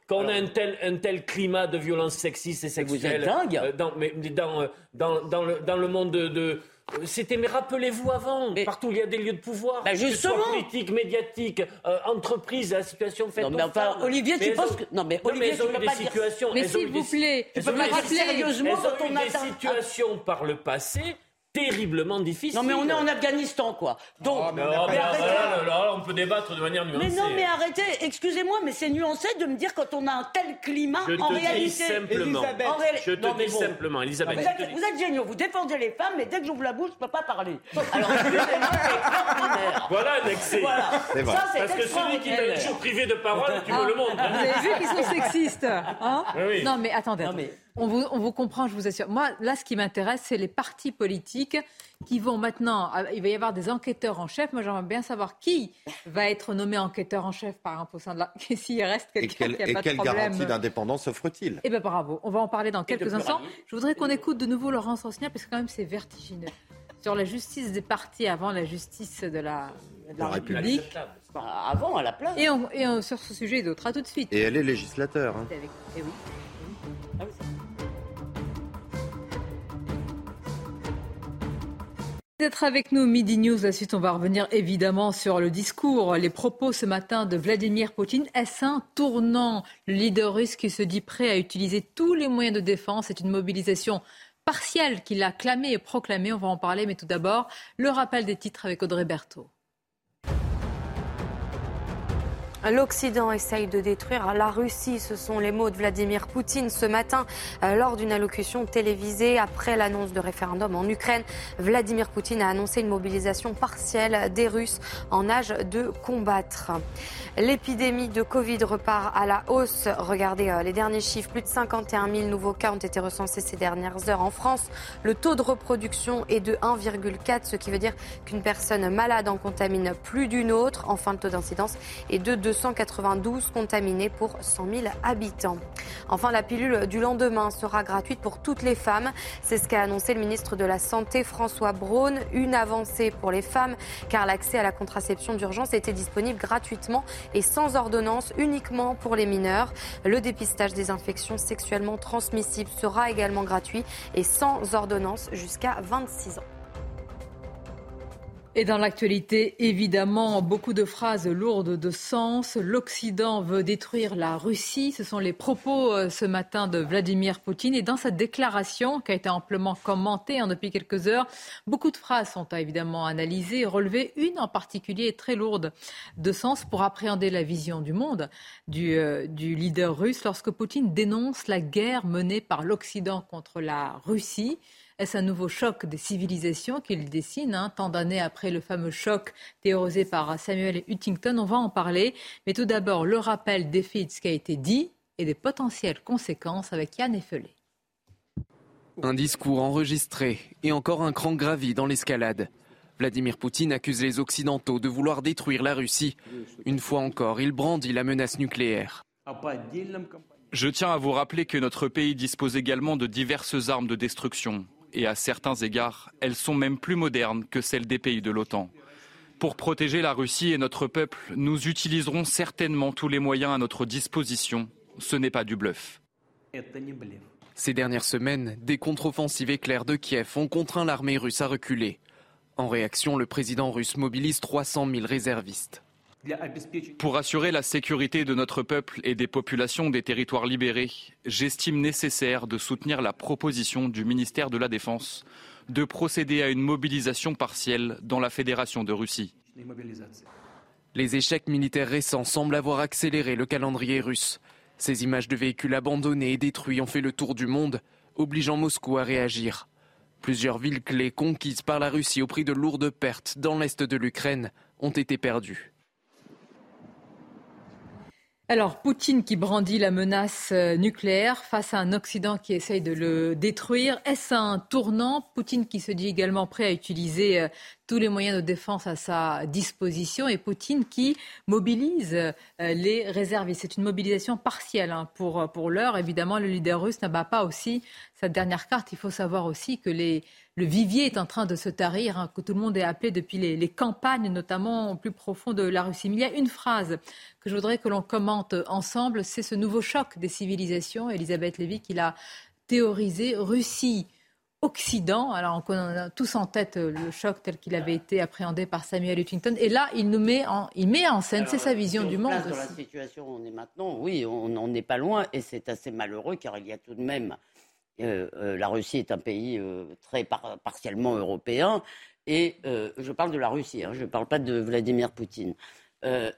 quand on a un tel, un tel climat de violence sexiste et sexuelle, vous êtes dingue. dans, mais dans, dans, dans, le, dans le monde de c'était, mais rappelez-vous avant, partout il y a des lieux de pouvoir, bah justement, que politique, médiatique, euh, entreprise, la situation faite non, mais enfin, Olivier, tu penses que non mais Olivier, tu peux pas dire. Mais s'il vous plaît, tu peux pas dire sérieusement quand on a des situations par le passé terriblement difficile. Non, mais on est en Afghanistan, quoi. Donc, oh, mais, mais là, là, on peut débattre de manière nuancée. Mais non, mais arrêtez, excusez-moi, mais c'est nuancé de me dire quand on a un tel climat, je en te réalité. Dis simplement, Je te dis simplement, Elisabeth. Vous êtes, vous êtes géniaux, vous défendez les femmes, mais dès que j'ouvre la bouche, je peux pas parler. Alors, [LAUGHS] excusez-moi, c'est extraordinaire. Voilà un excès. Voilà. Ça, Parce que celui qui est toujours privé de parole, tu me le montres. Vous avez vu qu'ils sont sexistes hein oui. Non, mais attendez. Non, mais... On vous, on vous, comprend, je vous assure. Moi, là, ce qui m'intéresse, c'est les partis politiques qui vont maintenant. Ah, il va y avoir des enquêteurs en chef. Moi, j'aimerais bien savoir qui va être nommé enquêteur en chef, par au sein de la. S'il reste quelqu'un qui a et pas quelle de problème. garantie d'indépendance offre-t-il? Eh bien, bravo. On va en parler dans quelques instants. Je voudrais qu'on écoute de nouveau Laurence Rossignol, parce que quand même, c'est vertigineux. Sur la justice des partis avant la justice de la, de la, République. Bon. Avant, à la place. Et, on, et on, sur ce sujet et d'autres. À tout de suite. Et elle est législateur. Hein. Avec... Eh oui. D'être avec nous, Midi News. La suite, on va revenir évidemment sur le discours, les propos ce matin de Vladimir Poutine. Est-ce un tournant? Le leader russe qui se dit prêt à utiliser tous les moyens de défense. C'est une mobilisation partielle qu'il a clamée et proclamée. On va en parler, mais tout d'abord, le rappel des titres avec Audrey Berthaud. L'Occident essaye de détruire la Russie. Ce sont les mots de Vladimir Poutine ce matin euh, lors d'une allocution télévisée après l'annonce de référendum en Ukraine. Vladimir Poutine a annoncé une mobilisation partielle des Russes en âge de combattre. L'épidémie de Covid repart à la hausse. Regardez euh, les derniers chiffres. Plus de 51 000 nouveaux cas ont été recensés ces dernières heures en France. Le taux de reproduction est de 1,4, ce qui veut dire qu'une personne malade en contamine plus d'une autre. Enfin, le taux d'incidence est de 2 292 contaminés pour 100 000 habitants. Enfin, la pilule du lendemain sera gratuite pour toutes les femmes. C'est ce qu'a annoncé le ministre de la Santé François Braun. Une avancée pour les femmes car l'accès à la contraception d'urgence était disponible gratuitement et sans ordonnance uniquement pour les mineurs. Le dépistage des infections sexuellement transmissibles sera également gratuit et sans ordonnance jusqu'à 26 ans. Et dans l'actualité, évidemment, beaucoup de phrases lourdes de sens. L'Occident veut détruire la Russie. Ce sont les propos euh, ce matin de Vladimir Poutine. Et dans cette déclaration, qui a été amplement commentée hein, depuis quelques heures, beaucoup de phrases sont évidemment analysées et relevées. Une en particulier est très lourde de sens pour appréhender la vision du monde du, euh, du leader russe lorsque Poutine dénonce la guerre menée par l'Occident contre la Russie. Est-ce un nouveau choc des civilisations qu'il dessine, hein, tant d'années après le fameux choc théorisé par Samuel Huntington On va en parler. Mais tout d'abord, le rappel des faits de ce qui a été dit et des potentielles conséquences avec Yann Effelé. Un discours enregistré et encore un cran gravi dans l'escalade. Vladimir Poutine accuse les Occidentaux de vouloir détruire la Russie. Une fois encore, il brandit la menace nucléaire. Je tiens à vous rappeler que notre pays dispose également de diverses armes de destruction, et à certains égards, elles sont même plus modernes que celles des pays de l'OTAN. Pour protéger la Russie et notre peuple, nous utiliserons certainement tous les moyens à notre disposition. Ce n'est pas du bluff. Ces dernières semaines, des contre-offensives éclairs de Kiev ont contraint l'armée russe à reculer. En réaction, le président russe mobilise 300 000 réservistes. Pour assurer la sécurité de notre peuple et des populations des territoires libérés, j'estime nécessaire de soutenir la proposition du ministère de la Défense de procéder à une mobilisation partielle dans la Fédération de Russie. Les échecs militaires récents semblent avoir accéléré le calendrier russe. Ces images de véhicules abandonnés et détruits ont fait le tour du monde, obligeant Moscou à réagir. Plusieurs villes clés conquises par la Russie au prix de lourdes pertes dans l'est de l'Ukraine ont été perdues. Alors, Poutine qui brandit la menace euh, nucléaire face à un Occident qui essaye de le détruire. Est-ce un tournant? Poutine qui se dit également prêt à utiliser euh, tous les moyens de défense à sa disposition et Poutine qui mobilise euh, les réservistes. C'est une mobilisation partielle hein, pour, pour l'heure. Évidemment, le leader russe n'abat pas aussi sa dernière carte. Il faut savoir aussi que les, le vivier est en train de se tarir, hein, que tout le monde est appelé depuis les, les, campagnes, notamment au plus profond de la Russie. Mais il y a une phrase que je voudrais que l'on commente ensemble, c'est ce nouveau choc des civilisations. Elisabeth Lévy qui l'a théorisé. Russie Occident. Alors, on a tous en tête euh, le choc tel qu'il avait été appréhendé par Samuel Huntington. Et là, il nous met en, il met en scène, c'est sa vision du monde. Dans la situation où on est maintenant, oui, on n'en est pas loin et c'est assez malheureux car il y a tout de même. Euh, euh, la Russie est un pays très partiellement européen et je parle de la Russie, hein, je ne parle pas de Vladimir Poutine.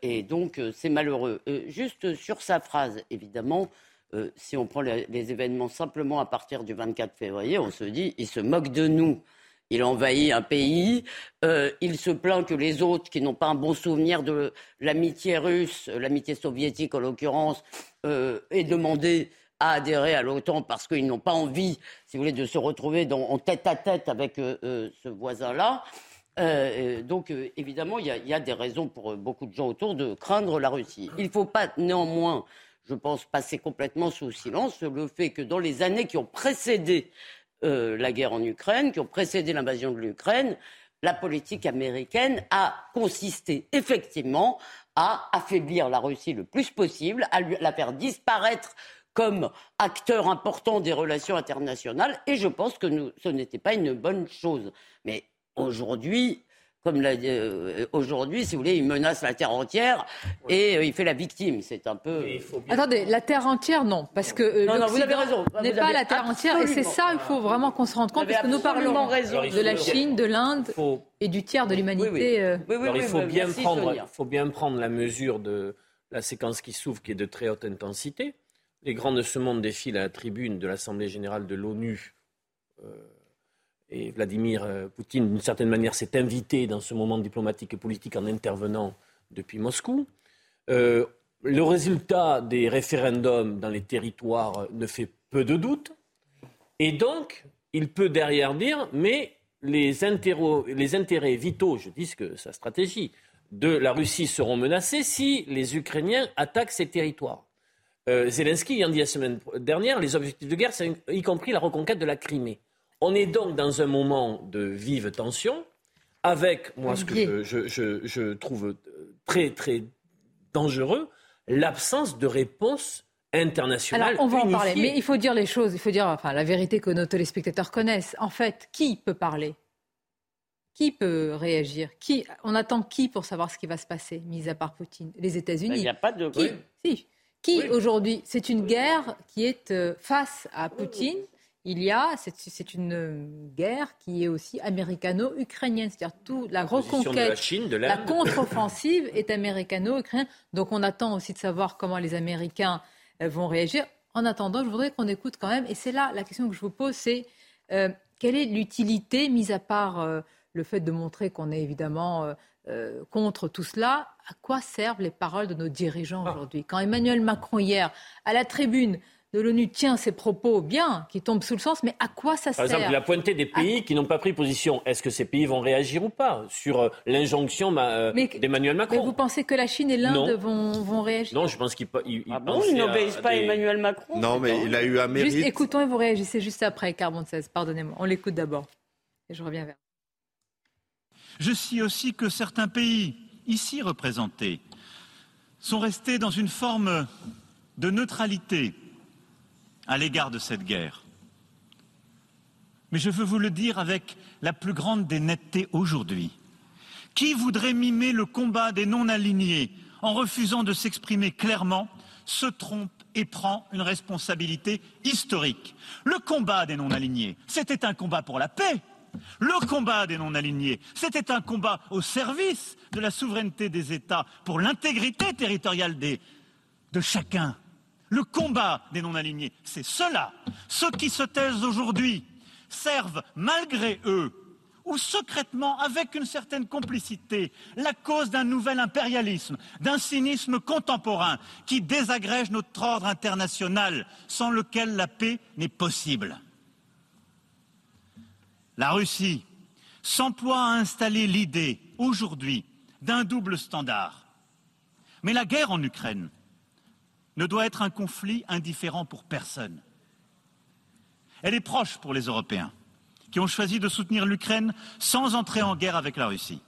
et donc, c'est malheureux. juste sur sa phrase, évidemment, euh, si on prend les, événements simplement à partir du 24 février, on se dit, il se moque de nous. Il envahit un pays, euh, il se plaint que les autres qui n'ont pas un bon souvenir de l'amitié russe, l'amitié soviétique en l'occurrence, euh, aient demandé à adhérer à l'OTAN parce qu'ils n'ont pas envie, si vous voulez, de se retrouver en tête à tête avec ce voisin-là. donc, évidemment, il y, a des raisons pour beaucoup de gens autour de craindre la Russie. Il ne faut pas néanmoins je pense, passer complètement sous silence le fait que dans les années qui ont précédé euh, la guerre en Ukraine, qui ont précédé l'invasion de l'Ukraine, la politique américaine a consisté effectivement à affaiblir la Russie le plus possible, à la faire disparaître comme acteur important des relations internationales, et je pense que ce n'était pas une bonne chose. Mais aujourd'hui, comme euh, aujourd'hui, si vous voulez, il menace la terre entière et euh, il fait la victime. C'est un peu. Attendez, la terre entière, non, parce que euh, non, non, vous avez raison. N'est pas la terre entière, et c'est ça, il faut vraiment qu'on se rende compte, parce que nous parlons raison. de la Chine, de l'Inde et du tiers de l'humanité. Oui, il faut bien prendre, faut bien prendre la mesure de la séquence qui s'ouvre, qui est de très haute intensité. Les grands de défilent à la tribune de l'Assemblée générale de l'ONU. Et Vladimir euh, Poutine, d'une certaine manière, s'est invité dans ce moment diplomatique et politique en intervenant depuis Moscou. Euh, le résultat des référendums dans les territoires ne fait peu de doute. Et donc, il peut derrière dire, mais les, les intérêts vitaux, je dis que sa stratégie, de la Russie seront menacés si les Ukrainiens attaquent ces territoires. Euh, Zelensky ayant dit la semaine dernière, les objectifs de guerre, c'est y compris la reconquête de la Crimée. On est donc dans un moment de vive tension, avec, moi, ce que je, trouve euh, très, très dangereux, l'absence de réponse internationale. Alors, on va en parler, mais il faut dire les choses, il faut dire enfin, la vérité que nos téléspectateurs connaissent. En fait, qui peut parler? Qui peut réagir? Qui, On attend qui pour savoir ce qui va se passer, mis à part Poutine? Les États-Unis. Il n'y a pas de. Qui, si. Qui aujourd'hui C'est une guerre qui est euh, face à Poutine il y a, c'est une guerre qui est aussi américano-ukrainienne, c'est-à-dire tout la reconquête, la, [LAUGHS] contre-offensive est américano-ukrainienne. Donc on attend aussi de savoir comment les Américains euh, vont réagir. En attendant, je voudrais qu'on écoute quand même, et c'est là la question que je vous pose, c'est euh, quelle est l'utilité, mis à part euh, le fait de montrer qu'on est évidemment contre tout cela, à quoi servent les paroles de nos dirigeants aujourd'hui? Quand Emmanuel Macron hier, à la tribune, de l'ONU tient ses propos bien, qui tombent sous le sens, mais à quoi ça sert Par exemple, la pointée des pays qui n'ont pas pris position. Est-ce que ces pays vont réagir ou pas sur euh, l'injonction euh, d'Emmanuel Macron? Mais vous pensez que la Chine et l'Inde vont, réagir? Non, je pense qu'ils ah bon, n'obéissent pas à Emmanuel Macron Non, mais il a eu un mérite. Juste écoutons et vous réagissez juste après, Carbon 16. Pardonnez-moi. On l'écoute d'abord. Et je reviens vers Je sais aussi que certains pays, ici représentés, sont restés dans une forme de neutralité à l'égard de cette guerre. Mais je veux vous le dire avec la plus grande des nettetés aujourd'hui. Qui voudrait mimer le combat des non-alignés en refusant de s'exprimer clairement se trompe et prend une responsabilité historique. Le combat des non-alignés, c'était un combat pour la paix. Le combat des non-alignés, c'était un combat au service de la souveraineté des États, pour l'intégrité territoriale de chacun le combat des non-alignés. C'est cela. Ceux qui se taisent aujourd'hui servent, malgré eux, ou secrètement, avec une certaine complicité, la cause d'un nouvel impérialisme, d'un cynisme contemporain qui désagrège notre ordre international, sans lequel la paix n'est possible. La Russie s'emploie à installer l'idée, aujourd'hui, d'un double standard. Mais la guerre en Ukraine ne doit être un conflit indifférent pour personne. Elle est proche pour les Européens, qui ont choisi de soutenir l'Ukraine sans entrer en guerre avec la Russie.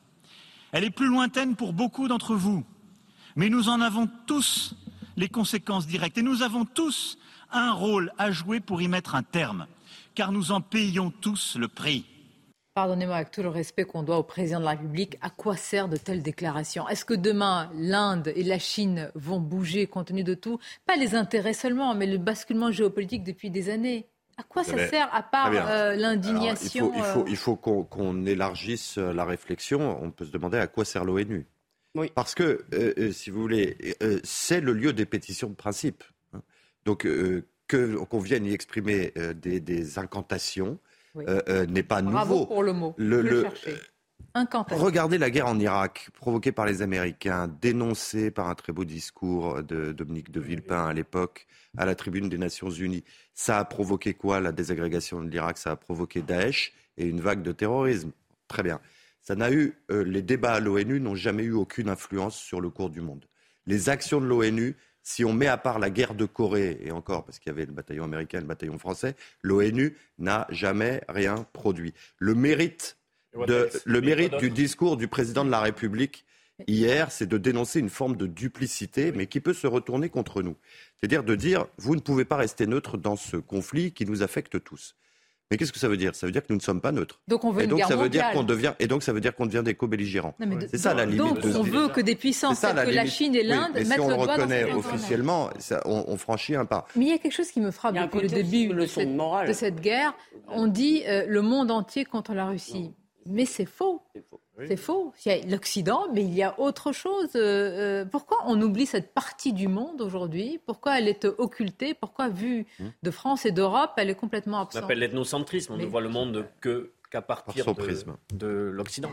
Elle est plus lointaine pour beaucoup d'entre vous, mais nous en avons tous les conséquences directes et nous avons tous un rôle à jouer pour y mettre un terme, car nous en payons tous le prix. Pardonnez-moi, avec tout le respect qu'on doit au président de la République, à quoi sert de telles déclarations? Est-ce que demain, l'Inde et la Chine vont bouger compte tenu de tout? Pas les intérêts seulement, mais le basculement géopolitique depuis des années. À quoi ça sert, à part euh, l'indignation Il faut, il faut, qu'on élargisse la réflexion. On peut se demander à quoi sert l'ONU. Oui. Parce que, euh, euh, si vous voulez, c'est le lieu des pétitions de principe. Hein. Qu'on vienne y exprimer des incantations, euh, euh, n'est pas Bravo nouveau. pour le mot. Regardez la guerre en Irak, provoquée par les Américains, dénoncée par un très beau discours de Dominique de Villepin à l'époque à la tribune des Nations Unies. Ça a provoqué quoi La désagrégation de l'Irak, ça a provoqué Daesh et une vague de terrorisme. Très bien. Ça n'a eu, euh, les débats à l'ONU n'ont jamais eu aucune influence sur le cours du monde. Les actions de l'ONU, si on met à part la guerre de Corée, et encore parce qu'il y avait le bataillon américain et le bataillon français, l'ONU n'a jamais rien produit. Le mérite, le mérite du discours du président de la République hier, c'est de dénoncer une forme de duplicité, mais qui peut se retourner contre nous. C'est-à-dire de dire, vous ne pouvez pas rester neutre dans ce conflit qui nous affecte tous. Mais qu'est-ce que ça veut dire? Ça veut dire que nous ne sommes pas neutres. Donc on veut et donc ça veut dire qu'on devient et donc ça veut dire qu'on devient des co-belligérants. C'est ça la limite. Donc on veut que des puissances telles que la Chine et l'Inde oui, mettent si on le le doigt reconnaît dans officiellement, ça, on, on, franchit un pas. Mais il y a quelque chose qui me frappe depuis le début de cette, de cette, guerre. On dit euh, le monde entier contre la Russie. Mais c'est faux. C'est faux. Il y a l'Occident, mais il y a autre chose. Euh, euh, pourquoi on oublie cette partie du monde aujourd'hui? Pourquoi elle est occultée? Pourquoi, vue Hmm. de France et d'Europe, elle est complètement absente? On appelle l'ethnocentrisme. On Mais- ne voit le monde que qu'à partir son de, prisme. de l'Occident.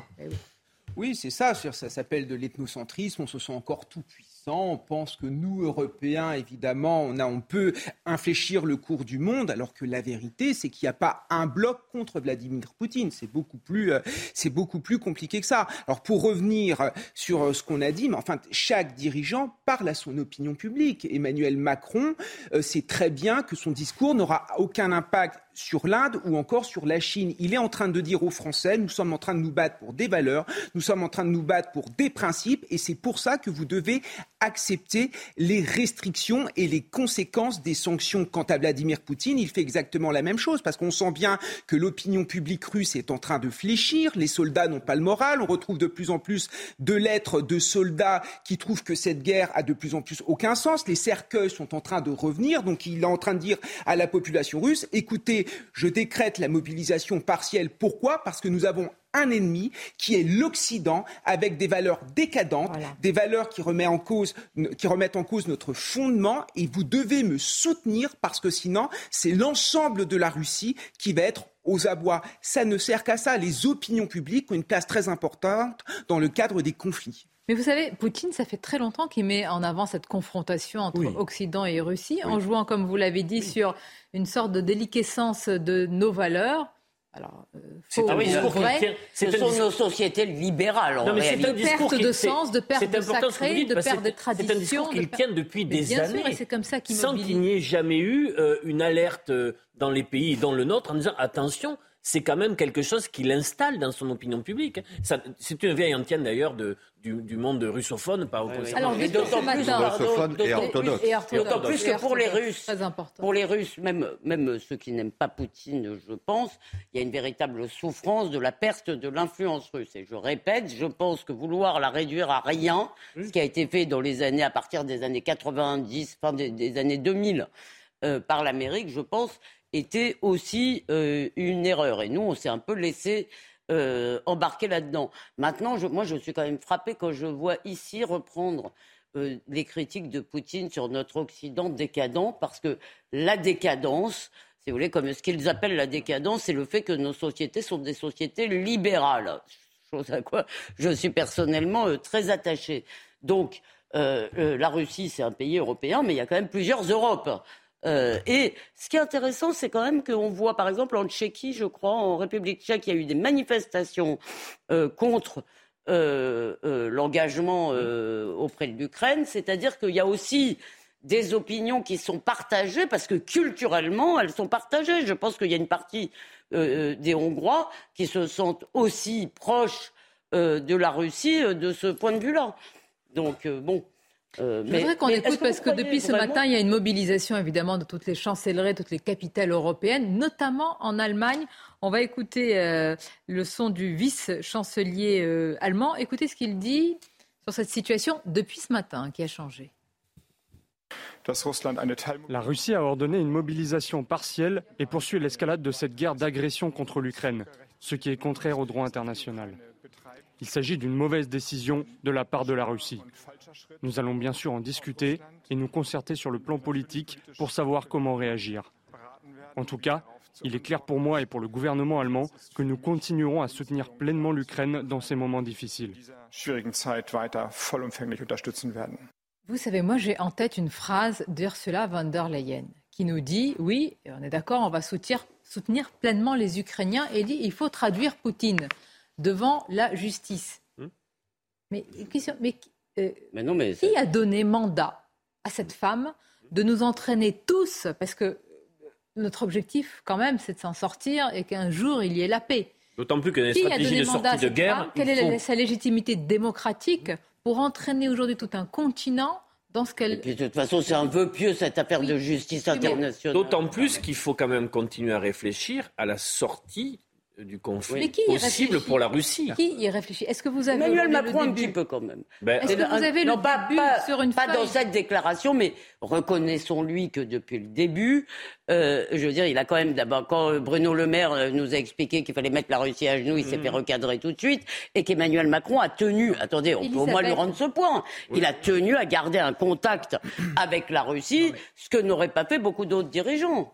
Oui, c'est ça. Ça s'appelle de l'ethnocentrisme. On se sent encore tout puissant. On pense que nous, Européens, évidemment, on, a, on peut infléchir le cours du monde, alors que la vérité, c'est qu'il n'y a pas un bloc contre Vladimir Poutine. C'est beaucoup plus, euh, beaucoup plus compliqué que ça. Alors, pour revenir euh, sur euh, ce qu'on a dit, mais enfin, chaque dirigeant parle à son opinion publique. Emmanuel Macron sait très bien que son discours n'aura aucun impact sur l'Inde ou encore sur la Chine. Il est en train de dire aux Français, nous sommes en train de nous battre pour des valeurs, nous sommes en train de nous battre pour des principes, et c'est pour ça que vous devez accepter les restrictions et les conséquences des sanctions. Quant à Vladimir Poutine, il fait exactement la même chose, parce qu'on sent bien que l'opinion publique russe est en train de fléchir, les soldats n'ont pas le moral, on retrouve de plus en plus de lettres de soldats qui trouvent que cette guerre a de plus en plus aucun sens, les cercueils sont en train de revenir, donc il est en train de dire à la population russe, écoutez, je décrète la mobilisation partielle. Pourquoi? Parce que nous avons un ennemi qui est l'Occident avec des valeurs décadentes, des valeurs qui, remet en cause, qui remettent en cause notre fondement et vous devez me soutenir parce que sinon c'est l'ensemble de la Russie qui va être aux abois. Ça ne sert qu'à ça. Les opinions publiques ont une place très importante dans le cadre des conflits. Mais vous savez, Poutine, ça fait très longtemps qu'il met en avant cette confrontation entre Oui. Occident et Russie, en jouant, comme vous l'avez dit, sur une sorte de déliquescence de nos valeurs. Alors, euh, faux Ah oui, ou ce vrai. tient- ce sont nos sociétés libérales en Non, mais c'est un discours perte de c'est- sens, de perte c'est de sacré, dites, de perte de c'est- C'est un tradition. discours qu'ils per- tiennent depuis Mais des bien années. sûr, et c'est comme ça qu'ils Sans qu'il n'y ait jamais eu euh, une alerte euh, dans les pays, dont le nôtre, en disant attention, c'est quand même quelque chose qu'il installe dans son opinion publique. C'est une vieille antienne d'ailleurs de- du, du monde russophone, pas au concernant. Alors, Et d'autant plus, Russophone et orthodoxe. Et orthodoxe. D'autant plus que pour les Russes, Très important. Pour les Russes, même, même ceux qui n'aiment pas Poutine, je pense, il y a une véritable souffrance de la perte de l'influence russe. Et je répète, je pense que vouloir la réduire à rien, ce qui a été fait dans les années, à partir des années 90, fin des, des années 2000, euh, par l'Amérique, je pense, était aussi euh, une erreur. Et nous, on s'est un peu laissé euh, embarquer là-dedans. Maintenant, je- moi, je suis quand même frappée quand je vois ici reprendre euh, les critiques de Poutine sur notre Occident décadent, parce que la décadence, si vous voulez, comme ce qu'ils appellent la décadence, c'est le fait que nos sociétés sont des sociétés libérales, chose à quoi je suis personnellement très attachée. Donc, la Russie, c'est un pays européen, mais il y a quand même plusieurs Europes. Euh, et ce qui est intéressant, c'est quand même qu'on voit, par exemple, en Tchéquie, je crois, en République tchèque, il y a eu des manifestations euh, contre euh, l'engagement auprès de l'Ukraine. C'est-à-dire qu'il y a aussi des opinions qui sont partagées, parce que culturellement, elles sont partagées. Je pense qu'il y a une partie des Hongrois qui se sentent aussi proches de la Russie de ce point de vue-là. Donc, bon. Euh, Je voudrais qu'on écoute parce que, depuis ce matin, il y a une mobilisation évidemment de toutes les chancelleries, toutes les capitales européennes, notamment en Allemagne. On va écouter euh, le son du vice-chancelier euh, allemand. Écoutez ce qu'il dit sur cette situation depuis ce matin qui a changé. La Russie a ordonné une mobilisation partielle et poursuit l'escalade de cette guerre d'agression contre l'Ukraine, ce qui est contraire au droit international. Il s'agit d'une mauvaise décision de la part de la Russie. Nous allons bien sûr en discuter et nous concerter sur le plan politique pour savoir comment réagir. En tout cas, il est clair pour moi et pour le gouvernement allemand que nous continuerons à soutenir pleinement l'Ukraine dans ces moments difficiles. Vous savez, moi j'ai en tête une phrase d'Ursula von der Leyen qui nous dit, oui, on est d'accord, on va soutenir, soutenir pleinement les Ukrainiens et dit, il faut traduire Poutine devant la justice. Hmm. Mais, mais euh, mais non, mais qui a donné mandat à cette femme de nous entraîner tous? Parce que notre objectif, quand même, c'est de s'en sortir et qu'un jour, il y ait la paix. D'autant plus que les stratégies de sortie de guerre. Quelle est sa légitimité démocratique pour entraîner aujourd'hui tout un continent dans ce qu'elle. De toute façon, c'est un vœu pieux cette affaire de justice internationale. D'autant plus qu'il faut quand même continuer à réfléchir à la sortie du conflit possible pour la Russie. Qui y réfléchit Est-ce que vous avez Emmanuel Macron un petit peu quand même. Ben, Est-ce que vous avez non, le pas, sur une pas dans cette déclaration, mais reconnaissons-lui que depuis le début, euh, je veux dire, il a quand même d'abord quand Bruno Le Maire euh, nous a expliqué qu'il fallait mettre la Russie à genoux, il s'est mm. fait recadrer tout de suite, et qu'Emmanuel Macron a tenu. Attendez, on peut au moins lui rendre ce point. Il a tenu à garder un contact avec la Russie, ce que n'auraient pas fait beaucoup d'autres dirigeants.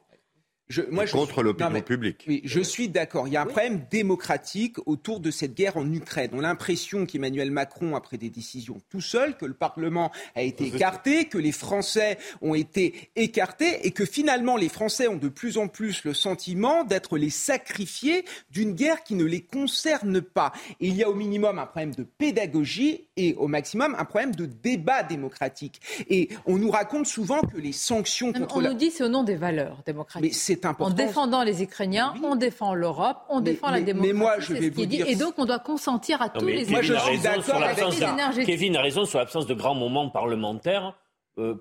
Je, moi, je contre l'opinion publique. Oui, je suis d'accord. Il y a un problème démocratique autour de cette guerre en Ukraine. On a l'impression qu'Emmanuel Macron a pris des décisions tout seul, que le Parlement a été écarté, que les Français ont été écartés et que finalement les Français ont de plus en plus le sentiment d'être les sacrifiés d'une guerre qui ne les concerne pas. il y a au minimum un problème de pédagogie et au maximum un problème de débat démocratique. Et on nous raconte souvent que les sanctions contre on nous dit c'est au nom des valeurs démocratiques. En défendant les Ukrainiens, on défend l'Europe, on défend la démocratie. Mais moi, je vais vous dire... Et donc, on doit consentir à tous les Moi, je suis d'accord avec Kevin a raison sur l'absence de grands moments parlementaires. Euh,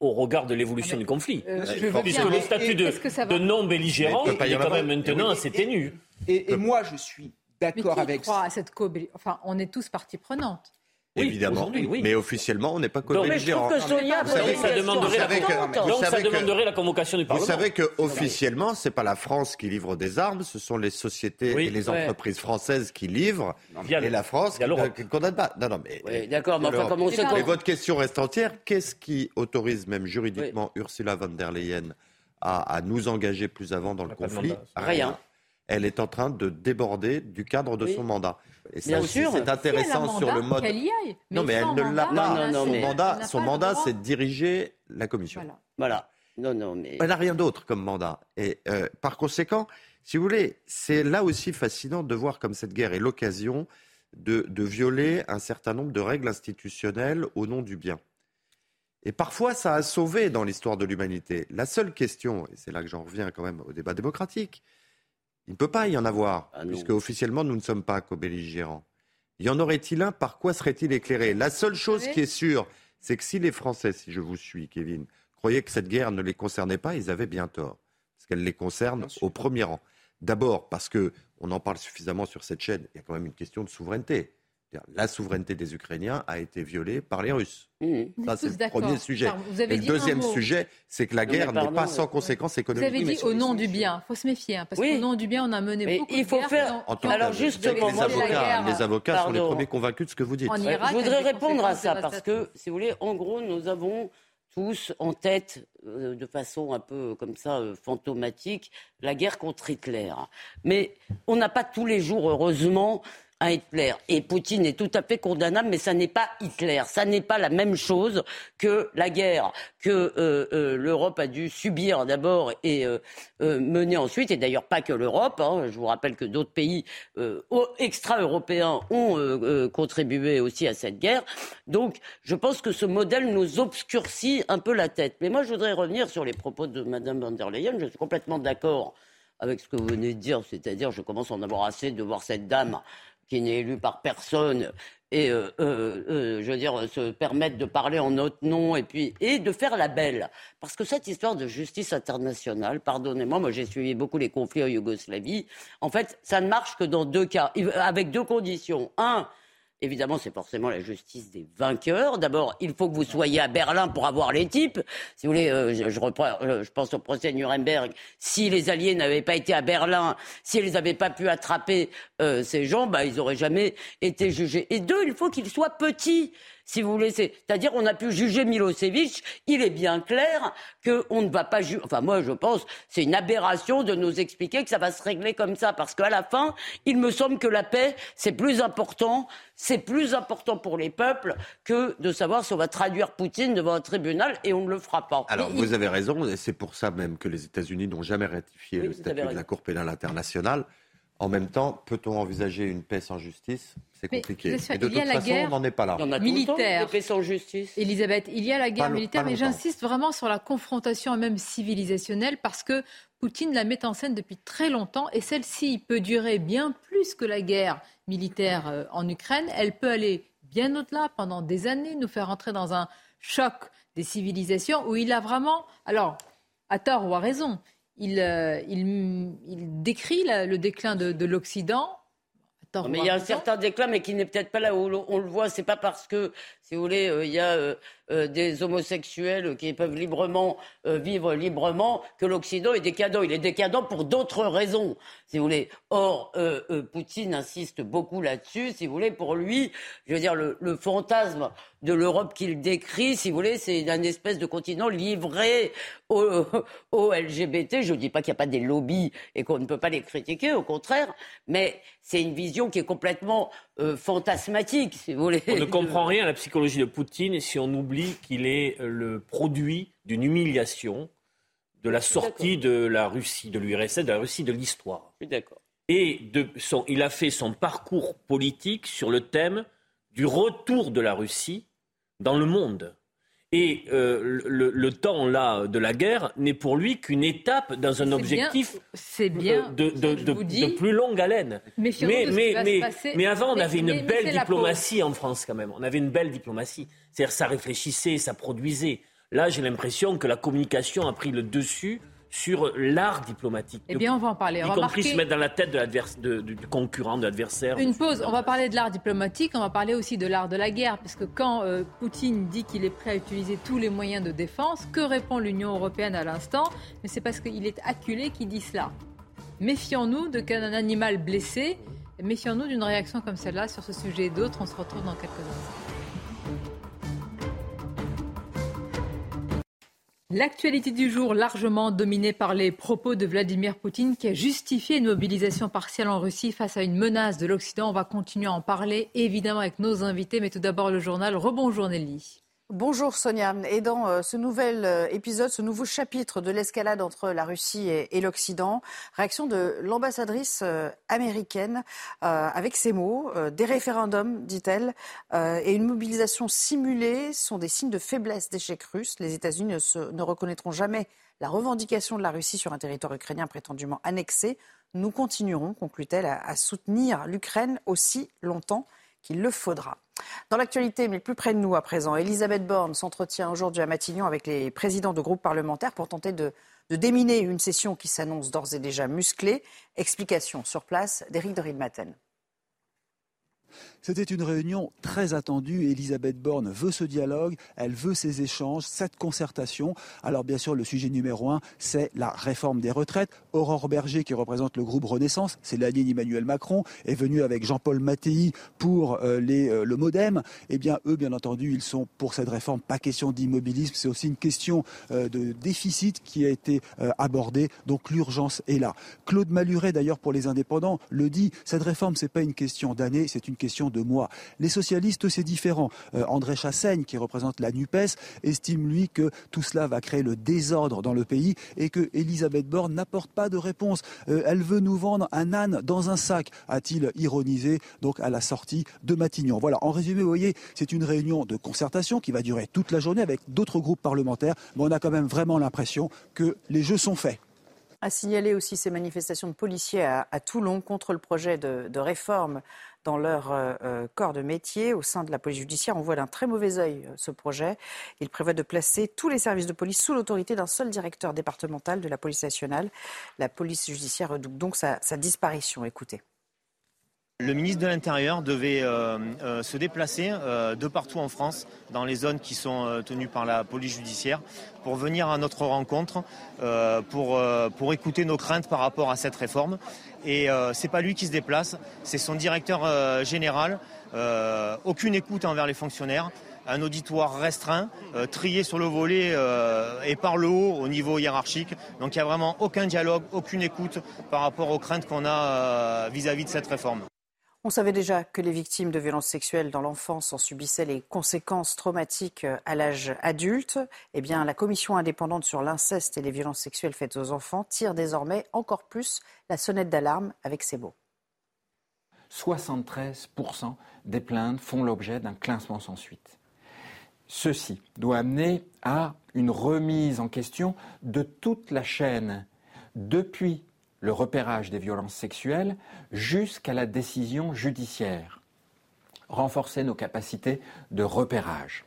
au regard de l'évolution du conflit. Euh, Puisque le statut de, non-belligérant est quand même maintenant assez ténu. Et, moi, je suis d'accord avec... Croit à cette enfin, on est tous partie prenante évidemment. Mais officiellement, on n'est pas co-belligérant. ça demanderait, la convocation du Parlement. Vous savez qu'officiellement, ce n'est pas la France qui livre des armes, ce sont les sociétés et les entreprises françaises qui livrent, et la France qui ne condamne pas. Non, non, mais. D'accord, mais enfin, comment Mais votre question reste entière. Qu'est-ce qui autorise même juridiquement Ursula von der Leyen à, nous engager plus avant dans le conflit Rien. Elle est en train de déborder du cadre de son mandat. Et ça c'est intéressant sur le mode. non, mais elle ne l'a pas. son mandat, son mandat, c'est de diriger la commission. Voilà. Non, non, mais. Elle n'a rien d'autre comme mandat. Et euh, par conséquent, si vous voulez, c'est là aussi fascinant de voir comme cette guerre est l'occasion de, de, violer un certain nombre de règles institutionnelles au nom du bien. Et parfois, ça a sauvé dans l'histoire de l'humanité. La seule question, et c'est là que j'en reviens quand même au débat démocratique, il ne peut pas y en avoir, ah puisque officiellement nous ne sommes pas co-belligérants. Y en aurait-il un? Par quoi serait-il éclairé? La seule chose qui est sûre, c'est que si les Français, si je vous suis, Kevin, croyaient que cette guerre ne les concernait pas, ils avaient bien tort, parce qu'elle les concerne au premier rang. D'abord parce que on en parle suffisamment sur cette chaîne. Il y a quand même une question de souveraineté. La souveraineté des Ukrainiens a été violée par les Russes. Mmh. Ça, c'est le premier sujet. Et le deuxième sujet, c'est que la guerre n'est pas sans conséquences économiques. Vous avez dit au nom du bien. Il faut se méfier, hein, parce qu'au nom du bien, on a mené beaucoup il faut de faire. Alors justement, les avocats, les avocats sont les premiers convaincus de ce que vous dites. je voudrais répondre à ça parce que, si vous voulez, en gros, nous avons tous en tête, euh, de façon un peu comme ça, euh, fantomatique, la guerre contre Hitler. Mais on n'a pas tous les jours, heureusement, un Hitler. Et Poutine est tout à fait condamnable, mais ça n'est pas Hitler. Ça n'est pas la même chose que la guerre que euh, euh, l'Europe a dû subir d'abord et euh, mener ensuite. Et d'ailleurs pas que l'Europe. Hein. Je vous rappelle que d'autres pays extra-européens ont contribué aussi à cette guerre. Donc je pense que ce modèle nous obscurcit un peu la tête. Mais moi je voudrais revenir sur les propos de Mme von der Leyen. Je suis complètement d'accord avec ce que vous venez de dire, c'est-à-dire je commence à en avoir assez de voir cette dame qui n'est élue par personne et euh, euh, euh, je veux dire se permettre de parler en notre nom et puis et de faire la belle. Parce que cette histoire de justice internationale pardonnez-moi moi, j'ai suivi beaucoup les conflits en Yougoslavie en fait ça ne marche que dans deux cas. Avec deux conditions. Un Évidemment, c'est forcément la justice des vainqueurs. D'abord, il faut que vous soyez à Berlin pour avoir les types. Si vous voulez, euh, je, reprends, euh, je pense au procès de Nuremberg. Si les Alliés n'avaient pas été à Berlin, s'ils n'avaient pas pu attraper euh, ces gens, bah, ils n'auraient jamais été jugés. Et deux, il faut qu'ils soient petits si vous voulez. C'est-à-dire, on a pu juger Milosevic. Il est bien clair qu'on ne va pas juger. Enfin, moi, je pense, c'est une aberration de nous expliquer que ça va se régler comme ça, parce qu'à la fin, il me semble que la paix, c'est plus important. C'est plus important pour les peuples que de savoir si on va traduire Poutine devant un tribunal et on ne le fera pas. Alors, vous avez raison, et c'est pour ça même que les États-Unis n'ont jamais ratifié le statut de la Cour pénale internationale. En même temps, peut-on envisager une paix sans justice? C'est compliqué. Et de toute façon, on n'en est pas là. Il y en a militaire. paix sans justice. Elisabeth, il y a la guerre militaire, mais j'insiste vraiment sur la confrontation même civilisationnelle parce que Poutine la met en scène depuis très longtemps et celle-ci peut durer bien plus que la guerre militaire euh, en Ukraine. Elle peut aller bien au-delà pendant des années, nous faire entrer dans un choc des civilisations où il a vraiment, alors, à tort ou à raison, euh, il, décrit le déclin de, l'Occident. Mais il y a un certain déclin, mais qui n'est peut-être pas là où on le voit. C'est pas parce que, si vous voulez, euh, il y a euh, des homosexuels qui peuvent librement vivre librement que l'Occident est décadent. Il est décadent pour d'autres raisons, si vous voulez. Or, Poutine insiste beaucoup là-dessus. Si vous voulez, pour lui, je veux dire, le, le fantasme de l'Europe qu'il décrit, si vous voulez, c'est un espèce de continent livré aux, LGBT. Je ne dis pas qu'il n'y a pas des lobbies et qu'on ne peut pas les critiquer, au contraire, mais c'est une vision qui est complètement euh, fantasmatique, si vous voulez. On ne comprend [LAUGHS] rien à la psychologie de Poutine si on oublie qu'il est euh, le produit d'une humiliation de la sortie de la Russie, de l'URSS, de la Russie de l'histoire. d'accord. Et de son, il a fait son parcours politique sur le thème du retour de la Russie dans le monde. Et euh, le, temps là de la guerre n'est pour lui qu'une étape dans un objectif bien, de, de, plus longue haleine. Mais, mais, mais, avant, on avait une belle diplomatie en France quand même. On avait une belle diplomatie. C'est-à-dire ça réfléchissait, ça produisait. Là, j'ai l'impression que la communication a pris le dessus sur l'art diplomatique. Eh bien, on va en parler. On y compris se mettre dans la tête de du concurrent, de l'adversaire. Une pause. On va parler de l'art diplomatique. On va parler aussi de l'art de la guerre, puisque quand euh, Poutine dit qu'il est prêt à utiliser tous les moyens de défense, que répond l'Union européenne à l'instant? Mais c'est parce qu'il est acculé qu'il dit cela. Méfions-nous de qu'un animal blessé. Méfions-nous d'une réaction comme celle-là sur ce sujet et d'autres. On se retrouve dans quelques instants. L'actualité du jour largement dominée par les propos de Vladimir Poutine qui a justifié une mobilisation partielle en Russie face à une menace de l'Occident. On va continuer à en parler évidemment avec nos invités, mais tout d'abord le journal. Rebonjour Nelly. Bonjour Sonia. Et dans euh, ce nouvel euh, épisode, ce nouveau chapitre de l'escalade entre la Russie et, l'Occident, réaction de l'ambassadrice euh, américaine avec ces mots des référendums, dit-elle, et une mobilisation simulée sont des signes de faiblesse d'échec russe. Les États-Unis ne, ne reconnaîtront jamais la revendication de la Russie sur un territoire ukrainien prétendument annexé. Nous continuerons, conclut-elle, à soutenir l'Ukraine aussi longtemps qu'il le faudra. Dans l'actualité, mais plus près de nous à présent, Elisabeth Borne s'entretient aujourd'hui à Matignon avec les présidents de groupes parlementaires pour tenter de, déminer une session qui s'annonce d'ores et déjà musclée. Explication sur place d'Éric de Maten. C'était une réunion très attendue. Elisabeth Borne veut ce dialogue, elle veut ces échanges, cette concertation. Alors bien sûr, le sujet numéro un, c'est la réforme des retraites. Aurore Berger, qui représente le groupe Renaissance, c'est la ligne Emmanuel Macron, est venue avec Jean-Paul Mattei pour euh, les, euh, le MoDem. Eh bien, eux, bien entendu, ils sont pour cette réforme. Pas question d'immobilisme, c'est aussi une question euh, de déficit qui a été abordée. Donc l'urgence est là. Claude Maluret, d'ailleurs, pour les indépendants, le dit. Cette réforme, c'est pas une question d'année, c'est une question de mois. Les socialistes, c'est différent. Euh, André Chassaigne, qui représente la NUPES, estime, lui, que tout cela va créer le désordre dans le pays et que Elisabeth Borne n'apporte pas de réponse. Euh, elle veut nous vendre un âne dans un sac, a-t-il ironisé, donc à la sortie de Matignon. Voilà, en résumé, vous voyez, c'est une réunion de concertation qui va durer toute la journée avec d'autres groupes parlementaires, mais on a quand même vraiment l'impression que les jeux sont faits a signalé aussi ces manifestations de policiers à, Toulon contre le projet de, réforme dans leur euh, euh, corps de métier au sein de la police judiciaire. On voit d'un très mauvais œil euh, ce projet. Il prévoit de placer tous les services de police sous l'autorité d'un seul directeur départemental de la police nationale. La police judiciaire redoute donc sa disparition. Écoutez. Le ministre de l'Intérieur devait se déplacer de partout en France, dans les zones qui sont tenues par la police judiciaire, pour venir à notre rencontre, pour écouter nos craintes par rapport à cette réforme. Et c'est pas lui qui se déplace, c'est son directeur général. aucune écoute envers les fonctionnaires un auditoire restreint, trié sur le volet et par le haut au niveau hiérarchique. Donc il n'y a vraiment aucun dialogue, aucune écoute par rapport aux craintes qu'on a vis à -vis de cette réforme. On savait déjà que les victimes de violences sexuelles dans l'enfance en subissaient les conséquences traumatiques à l'âge adulte. Eh bien, la commission indépendante sur l'inceste et les violences sexuelles faites aux enfants tire désormais encore plus la sonnette d'alarme avec ces mots. 73% des plaintes font l'objet d'un classement sans suite. Ceci doit amener à une remise en question de toute la chaîne, depuis le repérage des violences sexuelles jusqu'à la décision judiciaire. Renforcer nos capacités de repérage.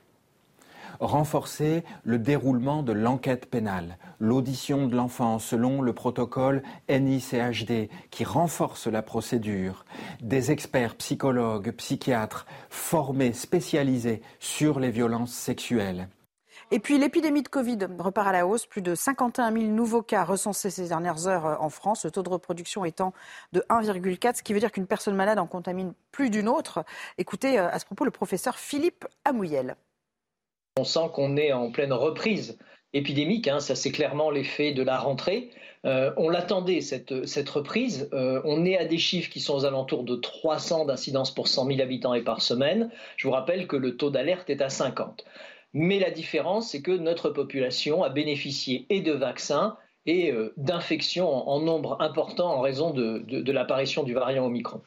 Renforcer le déroulement de l'enquête pénale, l'audition de l'enfant selon le protocole NICHD qui renforce la procédure, des experts psychologues, psychiatres formés, spécialisés sur les violences sexuelles et puis l'épidémie de Covid repart à la hausse. Plus de 51 000 nouveaux cas recensés ces dernières heures euh, en France. Le taux de reproduction étant de 1,4, ce qui veut dire qu'une personne malade en contamine plus d'une autre. Écoutez euh, à ce propos le professeur Philippe Amouyel. On sent qu'on est en pleine reprise épidémique. Hein. ça, c'est clairement l'effet de la rentrée. Euh, on l'attendait, cette, cette reprise. on est à des chiffres qui sont aux alentours de 300 d'incidence pour 100 000 habitants et par semaine. Je vous rappelle que le taux d'alerte est à 50. Mais la différence, c'est que notre population a bénéficié et de vaccins et euh, d'infections en, nombre important en raison de, l'apparition du variant Omicron.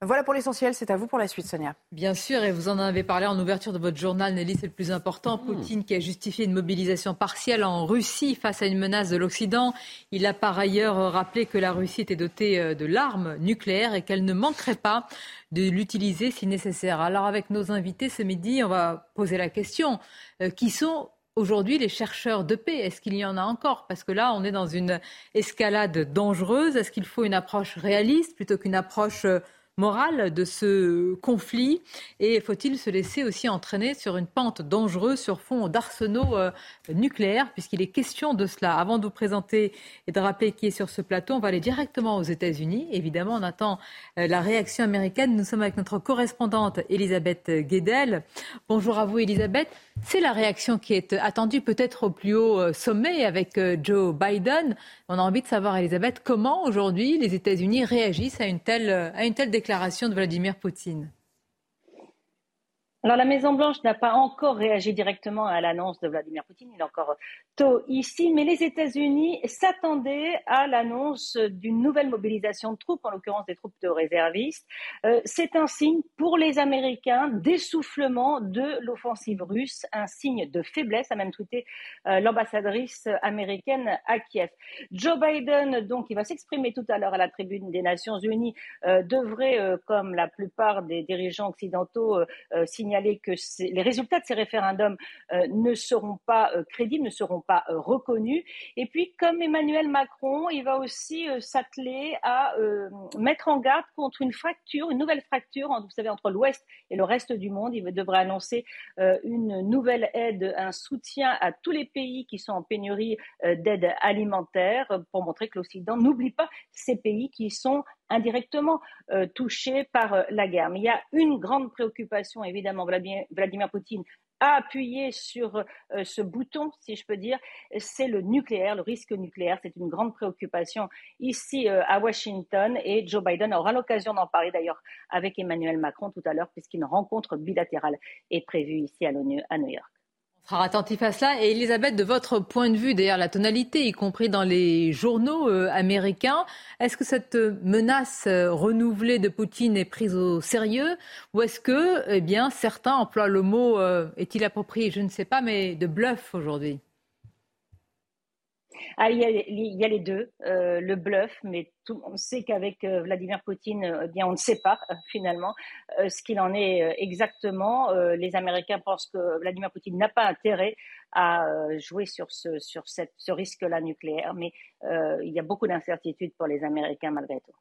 Voilà pour l'essentiel, c'est à vous pour la suite, Sonia. Bien sûr, et vous en avez parlé en ouverture de votre journal, Nelly, c'est le plus important. Hmm. Poutine qui a justifié une mobilisation partielle en Russie face à une menace de l'Occident. Il a par ailleurs rappelé que la Russie était dotée euh, de l'arme nucléaire et qu'elle ne manquerait pas de l'utiliser si nécessaire. Alors avec nos invités ce midi, on va poser la question. Euh, qui sont aujourd'hui les chercheurs de paix? Est-ce qu'il y en a encore? Parce que là, on est dans une escalade dangereuse. Est-ce qu'il faut une approche réaliste plutôt qu'une approche euh, morale de ce conflit Et faut-il se laisser aussi entraîner sur une pente dangereuse sur fond d'arsenaux euh, nucléaires, puisqu'il est question de cela Avant de vous présenter et de rappeler qui est sur ce plateau, on va aller directement aux États-Unis. Évidemment, on attend euh, la réaction américaine. Nous sommes avec notre correspondante Elisabeth Guedel. Bonjour à vous, Elisabeth. C'est la réaction qui est attendue peut-être au plus haut euh, sommet avec Joe Biden. On a envie de savoir, Elisabeth, comment aujourd'hui les États-Unis réagissent à une telle, à une telle déclaration de Vladimir Poutine? Alors la Maison Blanche n'a pas encore réagi directement à l'annonce de Vladimir Poutine, il est encore tôt ici, mais les États-Unis s'attendaient à l'annonce d'une nouvelle mobilisation de troupes, en l'occurrence des troupes de réservistes. Euh, c'est un signe pour les Américains d'essoufflement de l'offensive russe, un signe de faiblesse, a même tweeté euh, l'ambassadrice américaine à Kiev. Joe Biden, donc, il va s'exprimer tout à l'heure à la tribune des Nations Unies, euh, devrait, comme la plupart des dirigeants occidentaux, signer signalé que les résultats de ces référendums ne seront pas crédibles, ne seront pas reconnus. Et puis, comme Emmanuel Macron, il va aussi s'atteler à mettre en garde contre une fracture, une nouvelle fracture, vous savez, entre l'Ouest et le reste du monde. Il devrait annoncer une nouvelle aide, un soutien à tous les pays qui sont en pénurie d'aide alimentaire pour montrer que l'Occident n'oublie pas ces pays qui sont indirectement euh, touchés par euh, la guerre. Mais il y a une grande préoccupation, évidemment, Vladimir, Poutine a appuyé sur euh, ce bouton, si je peux dire, c'est le nucléaire, le risque nucléaire. C'est une grande préoccupation ici à Washington et Joe Biden aura l'occasion d'en parler d'ailleurs avec Emmanuel Macron tout à l'heure puisqu'une rencontre bilatérale est prévue ici à l'ONU à New York sera attentif à cela. Et Elisabeth, de votre point de vue, d'ailleurs, la tonalité, y compris dans les journaux euh, américains, est-ce que cette menace euh, renouvelée de Poutine est prise au sérieux? Ou est-ce que, eh bien, certains emploient le mot, euh, est-il approprié, je ne sais pas, mais de bluff aujourd'hui ah, il, y a, les deux, euh, le bluff, mais on sait qu'avec euh, Vladimir Poutine, euh, eh bien, on ne sait pas finalement ce qu'il en est exactement. les Américains pensent que Vladimir Poutine n'a pas intérêt à jouer sur ce, sur ce risque-là nucléaire, mais il y a beaucoup d'incertitudes pour les Américains malgré tout.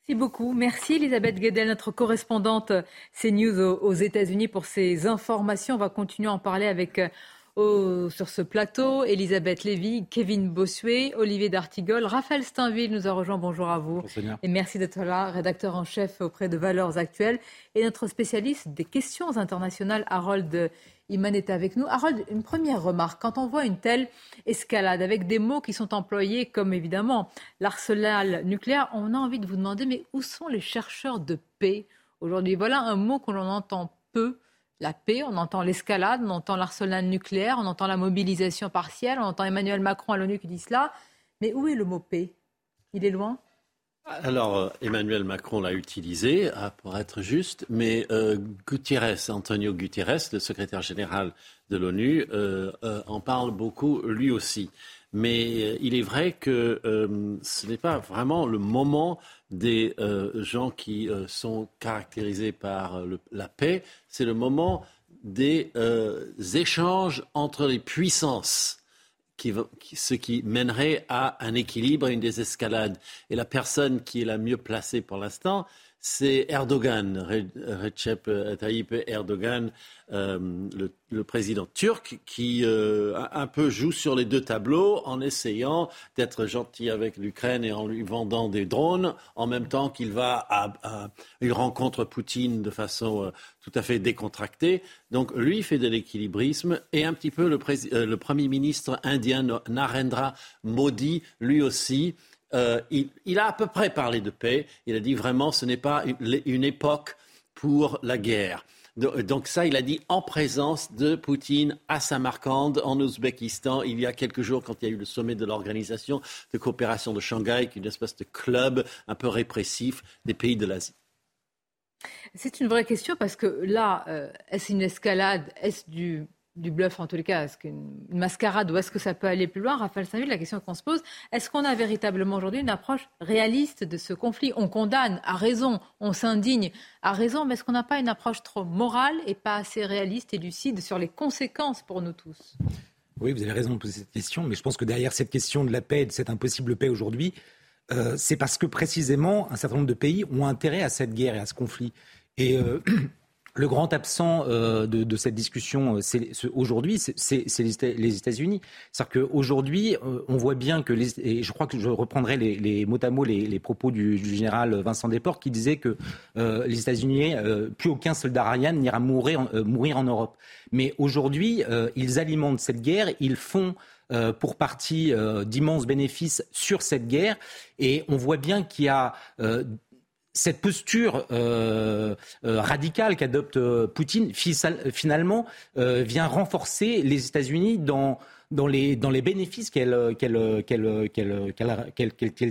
Merci beaucoup. Merci Elisabeth Guedel, notre correspondante CNews aux États-Unis pour ces informations. On va continuer à en parler avec sur ce plateau, Elisabeth Lévy, Kevin Bossuet, Olivier D'Artigol, Raphaël Steinville nous a rejoint. Bonjour à vous. et merci d'être là, rédacteur en chef auprès de Valeurs Actuelles. Et notre spécialiste des questions internationales, Harold Iman, est avec nous. Harold, une première remarque. Quand on voit une telle escalade avec des mots qui sont employés comme évidemment l'arsenal nucléaire, on a envie de vous demander mais où sont les chercheurs de paix aujourd'hui? Voilà un mot qu'on entend peu la paix, on entend l'escalade, on entend l'arsenal nucléaire, on entend la mobilisation partielle, on entend Emmanuel Macron à l'ONU qui dit cela. Mais où est le mot paix? Il est loin? Alors, euh, Emmanuel Macron l'a utilisé, euh, pour être juste, mais euh, Antonio Gutiérrez, le secrétaire général de l'ONU, en parle beaucoup lui aussi. Mais il est vrai que ce n'est pas vraiment le moment des euh, gens qui euh, sont caractérisés par la paix, c'est le moment des euh, échanges entre les puissances, ce qui mènerait à un équilibre et une désescalade. Et la personne qui est la mieux placée pour l'instant, c'est Erdogan, Recep Tayyip Erdogan, euh, le, président turc, qui euh, un peu joue sur les deux tableaux en essayant d'être gentil avec l'Ukraine et en lui vendant des drones, en même temps qu'il va à, rencontre Poutine de façon euh, tout à fait décontractée. Donc lui fait de l'équilibrisme et un petit peu le, le Premier ministre indien Narendra Modi, lui aussi, euh, il, a à peu près parlé de paix. Il a dit vraiment ce n'est pas une, époque pour la guerre. Donc ça, il a dit en présence de Poutine à Samarkand, en Ouzbékistan, il y a quelques jours, quand il y a eu le sommet de l'organisation de coopération de Shanghai, qui est une espèce de club un peu répressif des pays de l'Asie. C'est une vraie question parce que là, euh, est-ce une escalade Est-ce du du bluff en tous les cas, est-ce qu'une mascarade ou est-ce que ça peut aller plus loin. Raphaël saint la question qu'on se pose, est-ce qu'on a véritablement aujourd'hui une approche réaliste de ce conflit? On condamne à raison, on s'indigne à raison, mais est-ce qu'on n'a pas une approche trop morale et pas assez réaliste et lucide sur les conséquences pour nous tous? Oui, vous avez raison de poser cette question, mais je pense que derrière cette question de la paix, de cette impossible paix aujourd'hui, euh, c'est parce que précisément un certain nombre de pays ont intérêt à cette guerre et à ce conflit. Et euh, le grand absent euh, de, cette discussion euh, aujourd'hui, c'est les, États-Unis. C'est-à-dire qu'aujourd'hui, euh, on voit bien que, les, et je crois que je reprendrai les, les mots à mot les, propos du, général Vincent Desportes qui disait que les États-Unis, plus aucun soldat Ryan n'ira mourir, mourir en Europe. Mais aujourd'hui, ils alimentent cette guerre, ils font pour partie d'immenses bénéfices sur cette guerre. Et on voit bien qu'il y a cette posture euh, euh, radicale qu'adopte euh, Poutine, finalement, vient renforcer les États-Unis dans, dans, les, dans les bénéfices qu'elle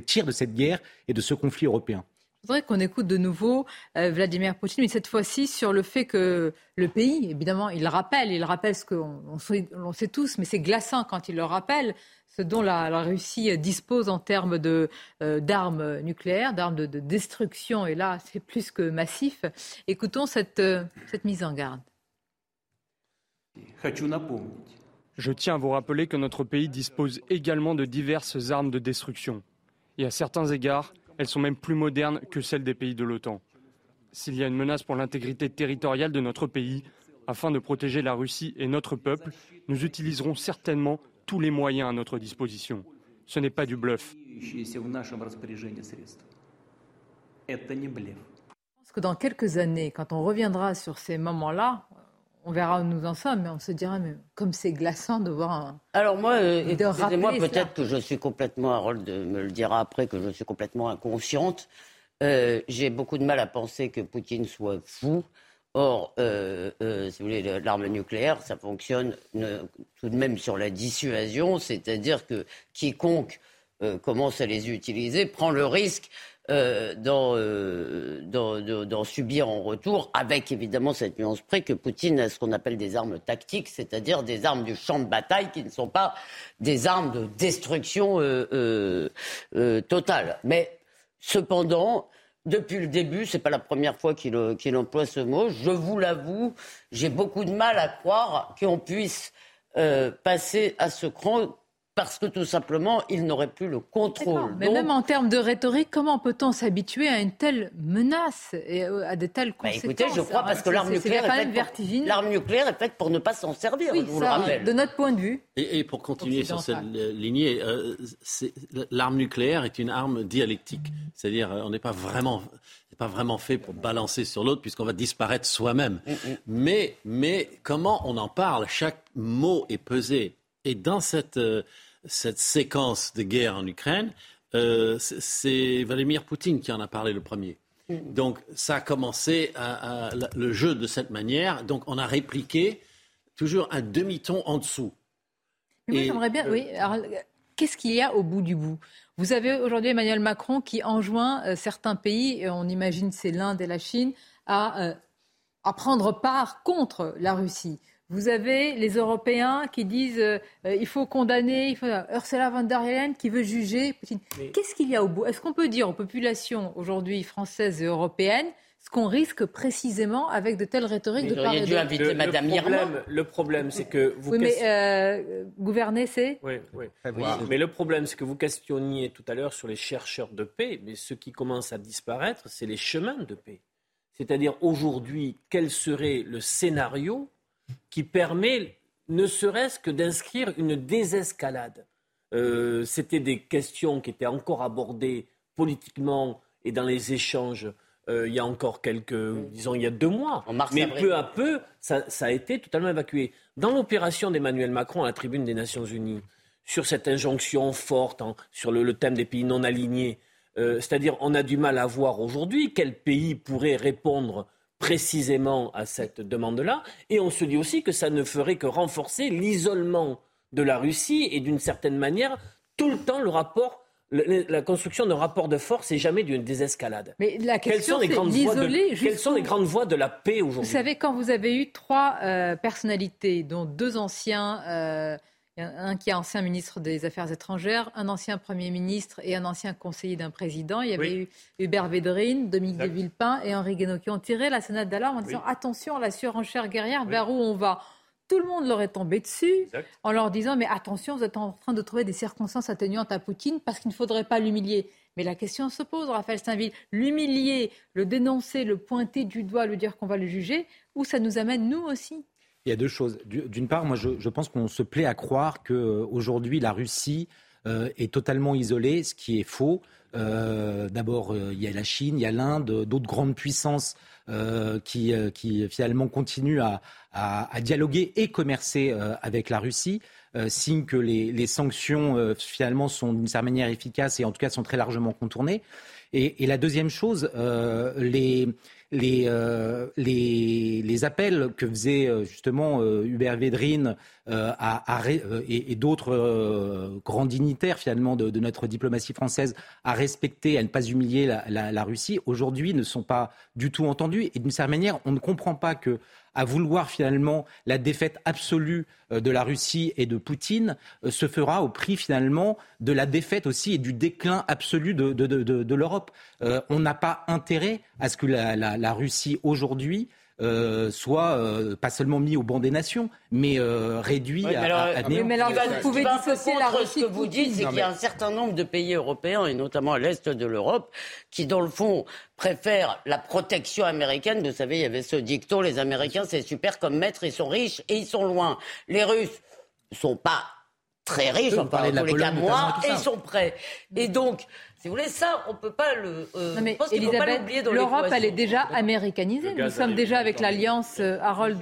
tire de cette guerre et de ce conflit européen. Je voudrais qu'on écoute de nouveau Vladimir Poutine, mais cette fois-ci sur le fait que le pays, évidemment, il rappelle, il rappelle ce qu'on sait tous, mais c'est glaçant quand il le rappelle, ce dont la, Russie dispose en termes de, euh, d'armes nucléaires, d'armes de, destruction. Et là, c'est plus que massif. Écoutons cette, euh, cette mise en garde. Je tiens à vous rappeler que notre pays dispose également de diverses armes de destruction. Et à certains égards, elles sont même plus modernes que celles des pays de l'OTAN. S'il y a une menace pour l'intégrité territoriale de notre pays, afin de protéger la Russie et notre peuple, nous utiliserons certainement tous les moyens à notre disposition. Ce n'est pas du bluff. Je pense que dans quelques années, quand on reviendra sur ces moments-là, on verra où nous en sommes, mais on se dira, mais comme c'est glaçant de voir un. Alors moi, euh, moi peut-être que je suis complètement, Harold me le dira après, que je suis complètement inconsciente. Euh, j'ai beaucoup de mal à penser que Poutine soit fou. Or, euh, euh, si vous voulez, l'arme nucléaire, ça fonctionne tout de même sur la dissuasion, c'est-à-dire que quiconque commence à les utiliser prend le risque d'en, subir en retour, avec évidemment cette nuance près que Poutine a ce qu'on appelle des armes tactiques, c'est-à-dire des armes du champ de bataille qui ne sont pas des armes de destruction totale. Mais Cependant, depuis le début, ce n'est pas la première fois qu'il emploie ce mot. Je vous l'avoue, j'ai beaucoup de mal à croire qu'on puisse euh, passer à ce cran parce que tout simplement, il n'aurait plus le contrôle. Mais même en termes de rhétorique, comment peut-on s'habituer à une telle menace et euh, à de telles bah, conséquences Écoutez, je crois parce que l'arme nucléaire, nucléaire, est faite pour ne pas s'en servir, je vous le rappelle. De notre point de vue. Et, pour continuer sur cette lignée, euh, l'arme nucléaire est une arme dialectique. C'est-à-dire, euh, on n'est pas vraiment pas vraiment fait pour balancer sur l'autre puisqu'on va disparaître soi-même. Mm, mm. Mais, mais comment on en parle? Chaque mot est pesé. Et dans cette, cette séquence de guerre en Ukraine, euh, c'est Vladimir Poutine qui en a parlé le premier. Mm. Donc ça a commencé le jeu de cette manière. Donc on a répliqué toujours un demi-ton en dessous. moi j'aimerais bien, oui. Qu'est-ce qu'il y a au bout du bout? Vous avez aujourd'hui Emmanuel Macron qui enjoint euh, certains pays, on imagine c'est l'Inde et la Chine, à, euh, à prendre part contre la Russie. Vous avez les Européens qui disent euh, il faut condamner, il faut... Ursula von der Leyen qui veut juger Qu'est-ce qu'il y a au bout? Est-ce qu'on peut dire aux populations aujourd'hui françaises et européennes ce qu'on risque précisément avec de telles rhétoriques de part et dû inviter le, Madame le problème, le problème, c'est que vous... Oui, mais euh, gouverner, c'est... Oui, oui. Mais le problème, c'est que vous questionniez tout à l'heure sur les chercheurs de paix, mais ce qui commence à disparaître, c'est les chemins de paix. C'est-à-dire aujourd'hui, quel serait le scénario qui permet ne serait-ce que d'inscrire une désescalade. Euh, c'était des questions qui étaient encore abordées politiquement et dans les échanges euh, il y a encore quelques, disons, il y a deux mois. Mais peu à peu, ça, a été totalement évacué. Dans l'opération d'Emmanuel Macron à la tribune des Nations Unies, sur cette injonction forte sur le, thème des pays non alignés, euh, c'est-à-dire on a du mal à voir aujourd'hui quel pays pourrait répondre précisément à cette demande-là. Et on se dit aussi que ça ne ferait que renforcer l'isolement de la Russie et d'une certaine manière, tout le temps, le rapport la construction d'un rapport de force et jamais d'une désescalade. Mais la question, c'est d'isoler. Quelles sont les grandes voies de la paix aujourd'hui? Vous savez, quand vous avez eu trois euh, personnalités, dont deux anciens euh, un qui est ancien ministre des Affaires étrangères, un ancien Premier ministre et un ancien conseiller d'un président. Il y avait eu Hubert Védrine, Dominique de Villepin et Henri Guénaud qui ont tiré la sonnette d'alarme en disant attention, la surenchère guerrière, vers où on va. Tout le monde leur est tombé dessus en leur disant mais attention, vous êtes en train de trouver des circonstances atténuantes à Poutine parce qu'il ne faudrait pas l'humilier. Mais la question se pose, Raphaël Steinville, l'humilier, le dénoncer, le pointer du doigt, le dire qu'on va le juger, où ça nous amène nous aussi il y a deux choses. D'une part, moi, je, pense qu'on se plaît à croire qu'aujourd'hui, la Russie euh, est totalement isolée, ce qui est faux. Euh, d'abord, euh, il y a la Chine, il y a l'Inde, d'autres grandes puissances qui, finalement continuent à, dialoguer et commercer avec la Russie. signe que les, sanctions finalement sont d'une certaine manière efficaces et en tout cas sont très largement contournées. Et la deuxième chose, les, euh, les, les, appels que faisait euh, justement euh, Hubert Védrine à, et, d'autres grands dignitaires finalement de, notre diplomatie française à respecter, à ne pas humilier la, la Russie, aujourd'hui ne sont pas du tout entendus. Et d'une certaine manière, on ne comprend pas que à vouloir finalement la défaite absolue euh, de la Russie et de Poutine euh, se fera au prix finalement de la défaite aussi et du déclin absolu de, de, de, l'Europe. Euh, on n'a pas intérêt à ce que la, la Russie aujourd'hui euh, soit euh, pas seulement mis au banc des nations, mais euh, réduit à, à, à, Mais alors, vous pouvez dissocier la Russie. Ce que vous dites, c'est qu'il y a un certain nombre de pays européens, et notamment à l'est de l'Europe, qui, dans le fond, préfèrent la protection américaine. Vous savez, il y avait ce dicton les Américains, c'est super comme maître, ils sont riches et ils sont loin. Les Russes ne sont pas très riches, enfin, en tous les cas moins, et ils sont prêts. Et donc, si vous voulez, ça, on ne peut pas le. Euh, non mais Elisabeth, l'Europe, elle est déjà américanisée. Nous sommes déjà avec l'alliance euh, Harold.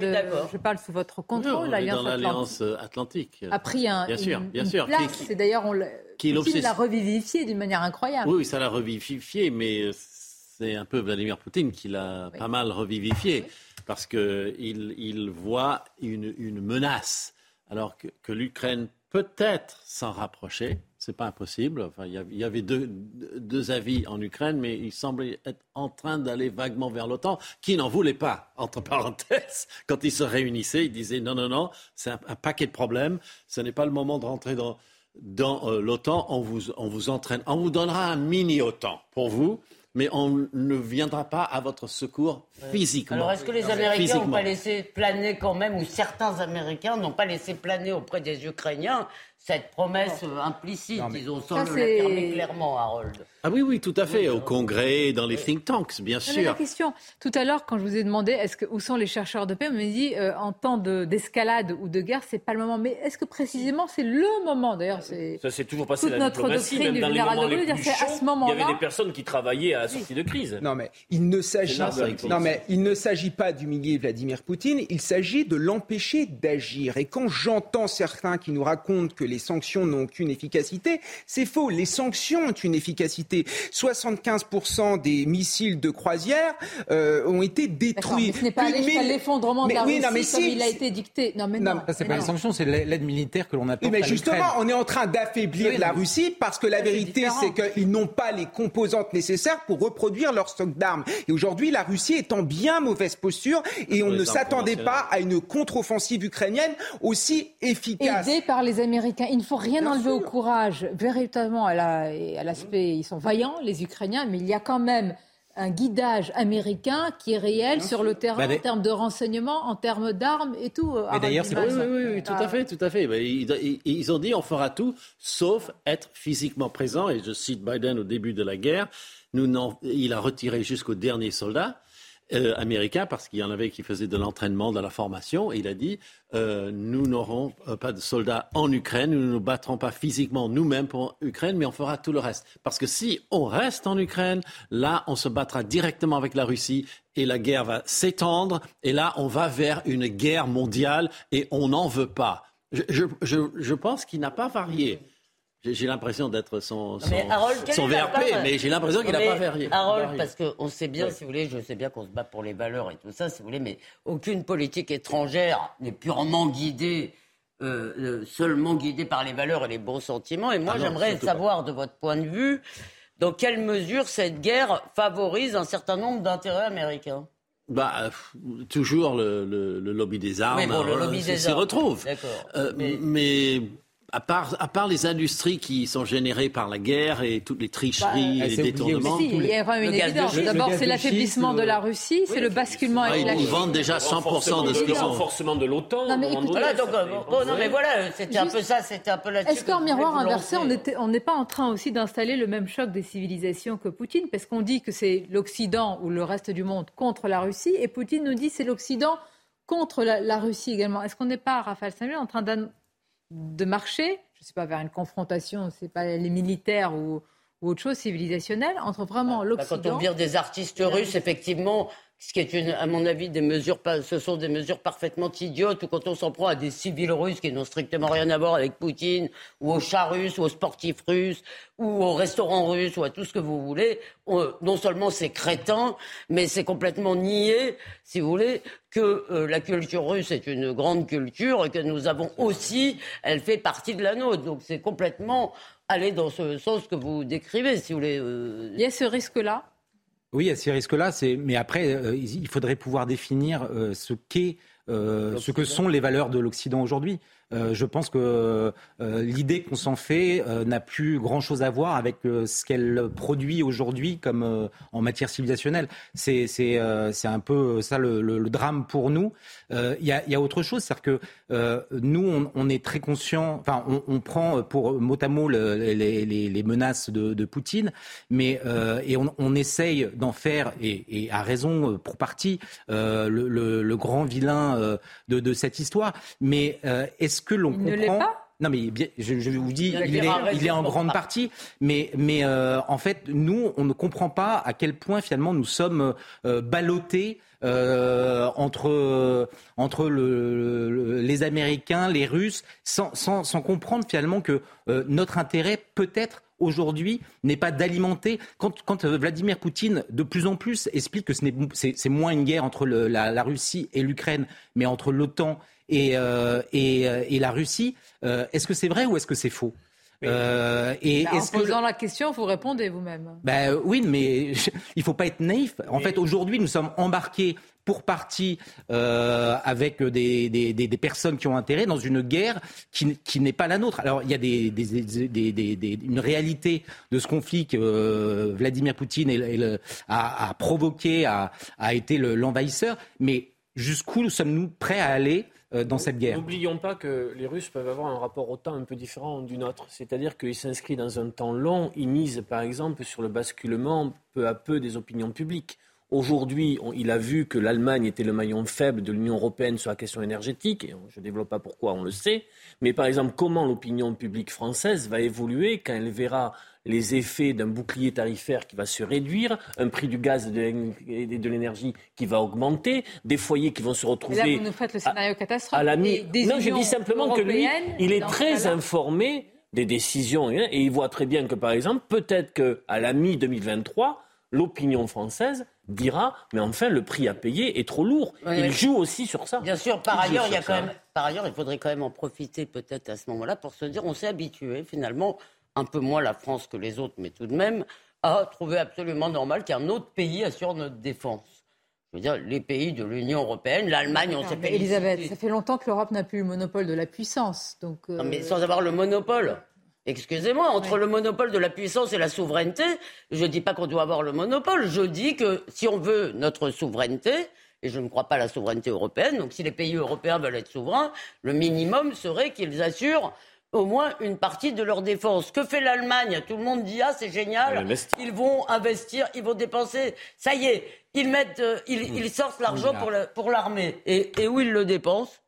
Je parle sous votre contrôle. l'alliance Atlantique. A pris un, bien sûr, bien sûr. place. C'est d'ailleurs on qui l'a revivifié d'une manière incroyable. Oui, ça l'a revivifié, mais c'est un peu Vladimir Poutine qui l'a pas mal revivifié parce qu'il il voit une, une menace alors que, que l'Ukraine peut-être s'en rapprocher c'est pas impossible. Enfin, il y avait deux, deux, avis en Ukraine, mais il semblait être en train d'aller vaguement vers l'OTAN, qui n'en voulait pas, entre parenthèses. Quand ils se réunissaient, ils disaient non, non, non, c'est un, paquet de problèmes. Ce n'est pas le moment de rentrer dans, dans euh, l'OTAN. On vous, on vous entraîne. On vous donnera un mini-OTAN pour vous mais on ne viendra pas à votre secours physiquement. Alors, est-ce que les Américains n'ont pas laissé planer quand même, ou certains Américains n'ont pas laissé planer auprès des Ukrainiens cette promesse implicite, ils ont sans le clairement, Harold. Ah oui, oui, tout à fait, au Congrès, dans les think tanks, bien sûr. la question, tout à l'heure, quand je vous ai demandé est-ce que, où sont les chercheurs de paix, on m'a dit euh, en temps d'escalade ou de guerre, c'est pas le moment. Mais est-ce que précisément c'est le moment D'ailleurs, c'est ça s'est toujours passé toute la notre diplomatie, même dans les moments les plus chauds, à ce moment il y avait des personnes qui travaillaient à la sortie de crise. Non mais il ne s'agit non mais il ne s'agit pas d'humilier Vladimir Poutine, il s'agit de l'empêcher d'agir. Et quand j'entends certains qui nous racontent que les sanctions n'ont aucune efficacité, c'est faux. Les sanctions ont une efficacité. 75% des missiles de croisière euh, ont été détruits. ce n'est pas l'effondrement de la Russie mais comme il a été dicté. Non, mais non. c'est pas les sanctions, c'est l'aide militaire que l'on apporte. Mais justement, on est en train d'affaiblir la Russie parce que la vérité, c'est qu'ils n'ont pas les composantes nécessaires pour reproduire leur stock d'armes. Et aujourd'hui, la Russie est en bien mauvaise posture et on ne s'attendait pas à une contre-offensive ukrainienne aussi efficace. Aidée par les Américains. Il ne faut rien enlever au courage, véritablement à l'aspect. Ils sont vaillants, les Ukrainiens, mais il y a quand même un guidage américain qui est réel sur le terrain bah, en termes de renseignements, en termes d'armes et tout. Euh, mais d'ailleurs, c'est oui, oui, oui, tout à fait, tout à fait. Ils, ils, ont dit on fera tout sauf être physiquement présent. Et je cite Biden au début de la guerre. Nous il a retiré jusqu'au dernier soldat. Euh, américain, parce qu'il y en avait qui faisaient de l'entraînement, de la formation, et il a dit euh, nous n'aurons euh, pas de soldats en Ukraine, nous ne nous battrons pas physiquement nous-mêmes pour l'Ukraine, mais on fera tout le reste. Parce que si on reste en Ukraine, là, on se battra directement avec la Russie et la guerre va s'étendre, et là, on va vers une guerre mondiale et on n'en veut pas. Je, je, je pense qu'il n'a pas varié. J'ai l'impression d'être son, son, son VRP, mais j'ai l'impression qu'il n'a pas varié. Harold, parce qu'on sait bien, si vous voulez, je sais bien qu'on se bat pour les valeurs et tout ça, si vous voulez, mais aucune politique étrangère n'est purement guidée, euh, euh, seulement guidée par les valeurs et les bons sentiments. Et moi, ah j'aimerais savoir, de votre point de vue, dans quelle mesure cette guerre favorise un certain nombre d'intérêts américains? Bah, toujours le, le, lobby des armes. Mais bon, le lobby des armes. s'y retrouve. Euh, mais... mais à part, à part, les industries qui sont générées par la guerre et toutes les tricheries bah, et les détournements. il y a quand même une évidence. D'abord, c'est l'affaiblissement de la Russie, c'est le basculement avec la Chine. Ils vendent déjà 100% de ce qu'ils ont. Le renforcement de l'OTAN. Non, mais voilà, donc, euh, non, mais voilà, c'était un peu ça, c'était un peu là-dessus. Est-ce qu'en miroir inversé, on n'est pas en train aussi d'installer le même choc des civilisations que Poutine? Parce qu'on dit que c'est l'Occident ou le reste du monde contre la Russie, et Poutine nous dit c'est l'Occident contre la, Russie également. Est-ce qu'on n'est pas, Raphaël Samuel, en train de marcher, je ne sais pas, vers une confrontation, c'est pas les militaires ou, autre chose civilisationnelle, entre vraiment bah, l'Occident. quand on vire des artistes russes, effectivement, ce qui est, à mon avis, des mesures, ce sont des mesures parfaitement idiotes, ou quand on s'en prend à des civils russes qui n'ont strictement rien à voir avec Poutine, ou aux chats russes, ou aux sportifs russes, ou aux restaurants russes, ou à tout ce que vous voulez, non seulement c'est crétin, mais c'est complètement nié, si vous voulez, que euh, la culture russe est une grande culture et que nous avons aussi, elle fait partie de la nôtre. Donc c'est complètement aller dans ce sens que vous décrivez, si vous voulez. Euh. Il y a ce risque-là oui, a ces risques-là, mais après, euh, il faudrait pouvoir définir ce qu'est, ce que sont les valeurs de l'Occident aujourd'hui. Euh, je pense que euh, l'idée qu'on s'en fait euh, n'a plus grand-chose à voir avec ce qu'elle produit aujourd'hui comme en matière civilisationnelle. C'est un peu ça le, drame pour nous. Il y a, autre chose, c'est-à-dire que nous on, est très conscient, enfin on, prend pour mot à mot les, menaces de, Poutine, mais et on, essaye d'en faire et, à raison pour partie le, grand vilain de, cette histoire. Mais est-ce que l'on comprend non, mais je, je vous dis, il, est, il est, en grande partie, mais, mais euh, en fait, nous, on ne comprend pas à quel point finalement nous sommes euh, ballottés euh, entre, entre le, les Américains, les Russes, sans, sans, sans comprendre finalement que euh, notre intérêt peut-être aujourd'hui n'est pas d'alimenter. Quand, quand, Vladimir Poutine, de plus en plus, explique que ce c'est moins une guerre entre le, la, la, Russie et l'Ukraine, mais entre l'OTAN et, euh, et, euh, et, la Russie. Euh, est-ce que c'est vrai ou est-ce que c'est faux? Euh, et bah, en posant la question, vous répondez vous-même. Ben oui, mais il faut pas être naïf. En fait, aujourd'hui, nous sommes embarqués pour partie euh, avec des, des, des, des, personnes qui ont intérêt dans une guerre qui, qui n'est pas la nôtre. Alors il y a des, une réalité de ce conflit que Vladimir Poutine a, a, provoqué, a, a été l'envahisseur, mais jusqu'où sommes-nous prêts à aller euh, dans cette guerre. N'oublions pas que les Russes peuvent avoir un rapport au temps un peu différent du nôtre. C'est-à-dire qu'ils s'inscrivent dans un temps long. Ils misent, par exemple, sur le basculement peu à peu des opinions publiques. Aujourd'hui, il a vu que l'Allemagne était le maillon faible de l'Union européenne sur la question énergétique, et je ne développe pas pourquoi, on le sait. Mais par exemple, comment l'opinion publique française va évoluer quand elle verra les effets d'un bouclier tarifaire qui va se réduire, un prix du gaz et de l'énergie qui va augmenter, des foyers qui vont se retrouver. là, vous nous faites le scénario catastrophe. À la mi... Non, je dis simplement que lui, il est très informé des décisions et il voit très bien que, par exemple, peut-être qu'à la mi-2023, l'opinion française dira mais enfin le prix à payer est trop lourd. il joue aussi sur ça. Bien sûr, par ailleurs, il y a quand même par ailleurs, il faudrait quand même en profiter peut-être à ce moment-là pour se dire on s'est habitué finalement un peu moins la France que les autres, mais tout de même, a trouvé absolument normal qu'un autre pays assure notre défense. Je veux dire, les pays de l'Union européenne, l'Allemagne, on s'est Elisabeth, ça fait longtemps que l'Europe n'a plus le monopole de la puissance. Donc non, mais sans avoir le monopole. Excusez-moi, entre le monopole de la puissance et la souveraineté, je ne dis pas qu'on doit avoir le monopole. Je dis que si on veut notre souveraineté, et je ne crois pas à la souveraineté européenne, donc si les pays européens veulent être souverains, le minimum serait qu'ils assurent au moins une partie de leur défense. Que fait l'Allemagne? Tout le monde dit ah c'est génial, ils vont investir, ils vont dépenser. Ça y est, ils mettent, euh, ils, sortent l'argent pour l'armée. et, où ils le dépensent?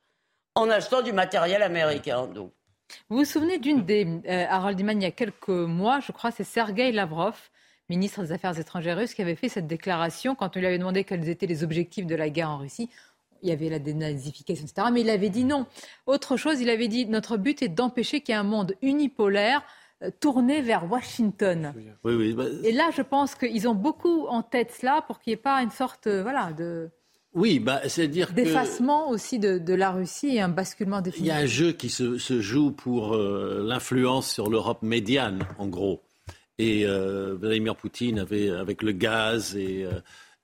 En achetant du matériel américain. Donc. Vous vous souvenez d'une des euh, Harold Iman il y a quelques mois, je crois, c'est Sergei Lavrov, ministre des Affaires étrangères russe, qui avait fait cette déclaration quand on lui avait demandé quels étaient les objectifs de la guerre en Russie il y avait la dénazification, etc. Mais il avait dit non. Autre chose, il avait dit notre but est d'empêcher qu'il y ait un monde unipolaire euh, tourné vers Washington. Oui, oui, bah, Et là, je pense qu'ils ont beaucoup en tête cela pour qu'il n'y ait pas une sorte euh, voilà, de... Oui, bah, c'est dire d'effacement aussi de, la Russie et un basculement définitif. Il y a un jeu qui se, joue pour euh, l'influence sur l'Europe médiane, en gros. Et Vladimir Poutine avait, avec le gaz et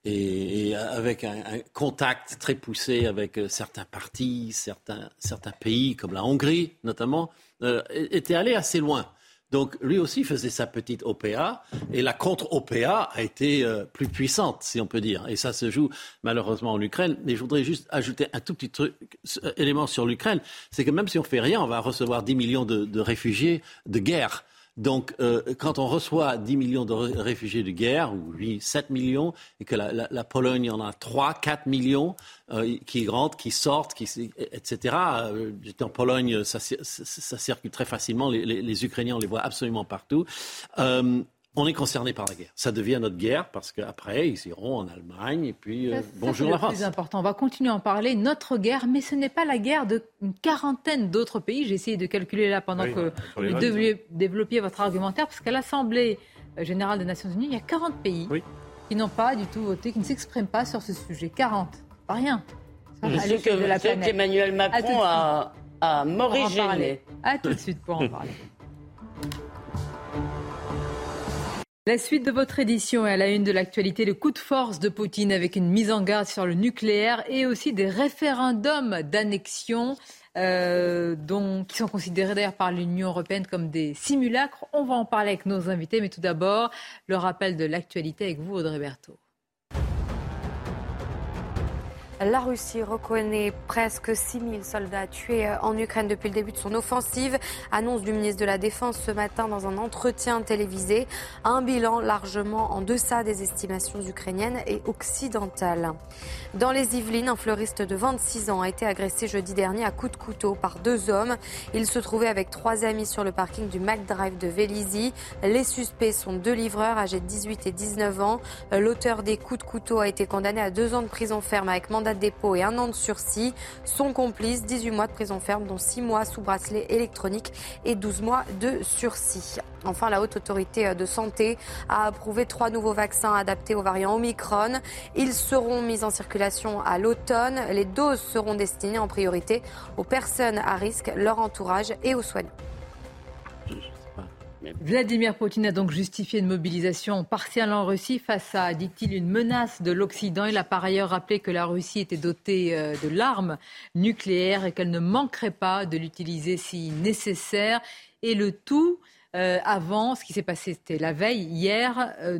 et, avec un, contact très poussé avec euh, certains partis, certains, certains pays, comme la Hongrie notamment, euh, était allé assez loin. Donc lui aussi faisait sa petite OPA et la contre-OPA a été euh, plus puissante, si on peut dire. Et ça se joue malheureusement en Ukraine. Mais je voudrais juste ajouter un tout petit truc, élément sur l'Ukraine, c'est que même si on fait rien, on va recevoir 10 millions de, de réfugiés de guerre. Donc, euh, quand on reçoit 10 millions de réfugiés de guerre, ou 8, 7 millions, et que la, la, Pologne en a 3, 4 millions euh, qui rentrent, qui sortent, qui, etc. Euh, en Pologne, ça, ça, circule très facilement. Les, les, les, Ukrainiens, on les voit absolument partout. Euh, on est concerné par la guerre. Ça devient notre guerre parce qu'après, ils iront en Allemagne et puis euh, bonjour la France. C'est important. On va continuer à en parler. Notre guerre, mais ce n'est pas la guerre d'une quarantaine d'autres pays. J'ai essayé de calculer là pendant que vous développiez votre argumentaire parce qu'à l'Assemblée euh, générale des Nations Unies, il y a 40 pays qui n'ont pas du tout voté, qui ne s'expriment pas sur ce sujet. 40, pas rien. Sais que, qu'Emmanuel Macron a, a morigéné. À tout de suite pour en parler. [LAUGHS] La suite de votre édition est à la une de l'actualité, le coup de force de Poutine avec une mise en garde sur le nucléaire et aussi des référendums d'annexion. euh, qui sont considérés d'ailleurs par l'Union européenne comme des simulacres. On va en parler avec nos invités, mais tout d'abord, le rappel de l'actualité avec vous, Audrey Berthaud. La Russie reconnaît presque 6 000 soldats tués euh, en Ukraine depuis le début de son offensive. Annonce du ministre de la Défense ce matin dans un entretien télévisé. Un bilan largement en deçà des estimations ukrainiennes et occidentales. Dans les Yvelines, un fleuriste de 26 ans a été agressé jeudi dernier à coups de couteau par deux hommes. Il se trouvait avec trois amis sur le parking du McDrive de Vélizy. Les suspects sont deux livreurs âgés de 18 et 19 ans. L'auteur des coups de couteau a été condamné à deux ans de prison ferme avec mandat dépôt et un an de sursis. Son complice, 18 mois de prison ferme, dont 6 mois sous bracelet électronique et 12 mois de sursis. Enfin, la haute autorité de santé a approuvé trois nouveaux vaccins adaptés aux variants Omicron. Ils seront mis en circulation à l'automne. Les doses seront destinées en priorité aux personnes à risque, leur entourage et aux soignants. Vladimir Poutine a donc justifié une mobilisation partielle en Russie face à, dit-il, une menace de l'Occident. Il a par ailleurs rappelé que la Russie était dotée euh, de l'arme nucléaire et qu'elle ne manquerait pas de l'utiliser si nécessaire. Et le tout euh, avant, ce qui s'est passé, c'était la veille, hier, euh,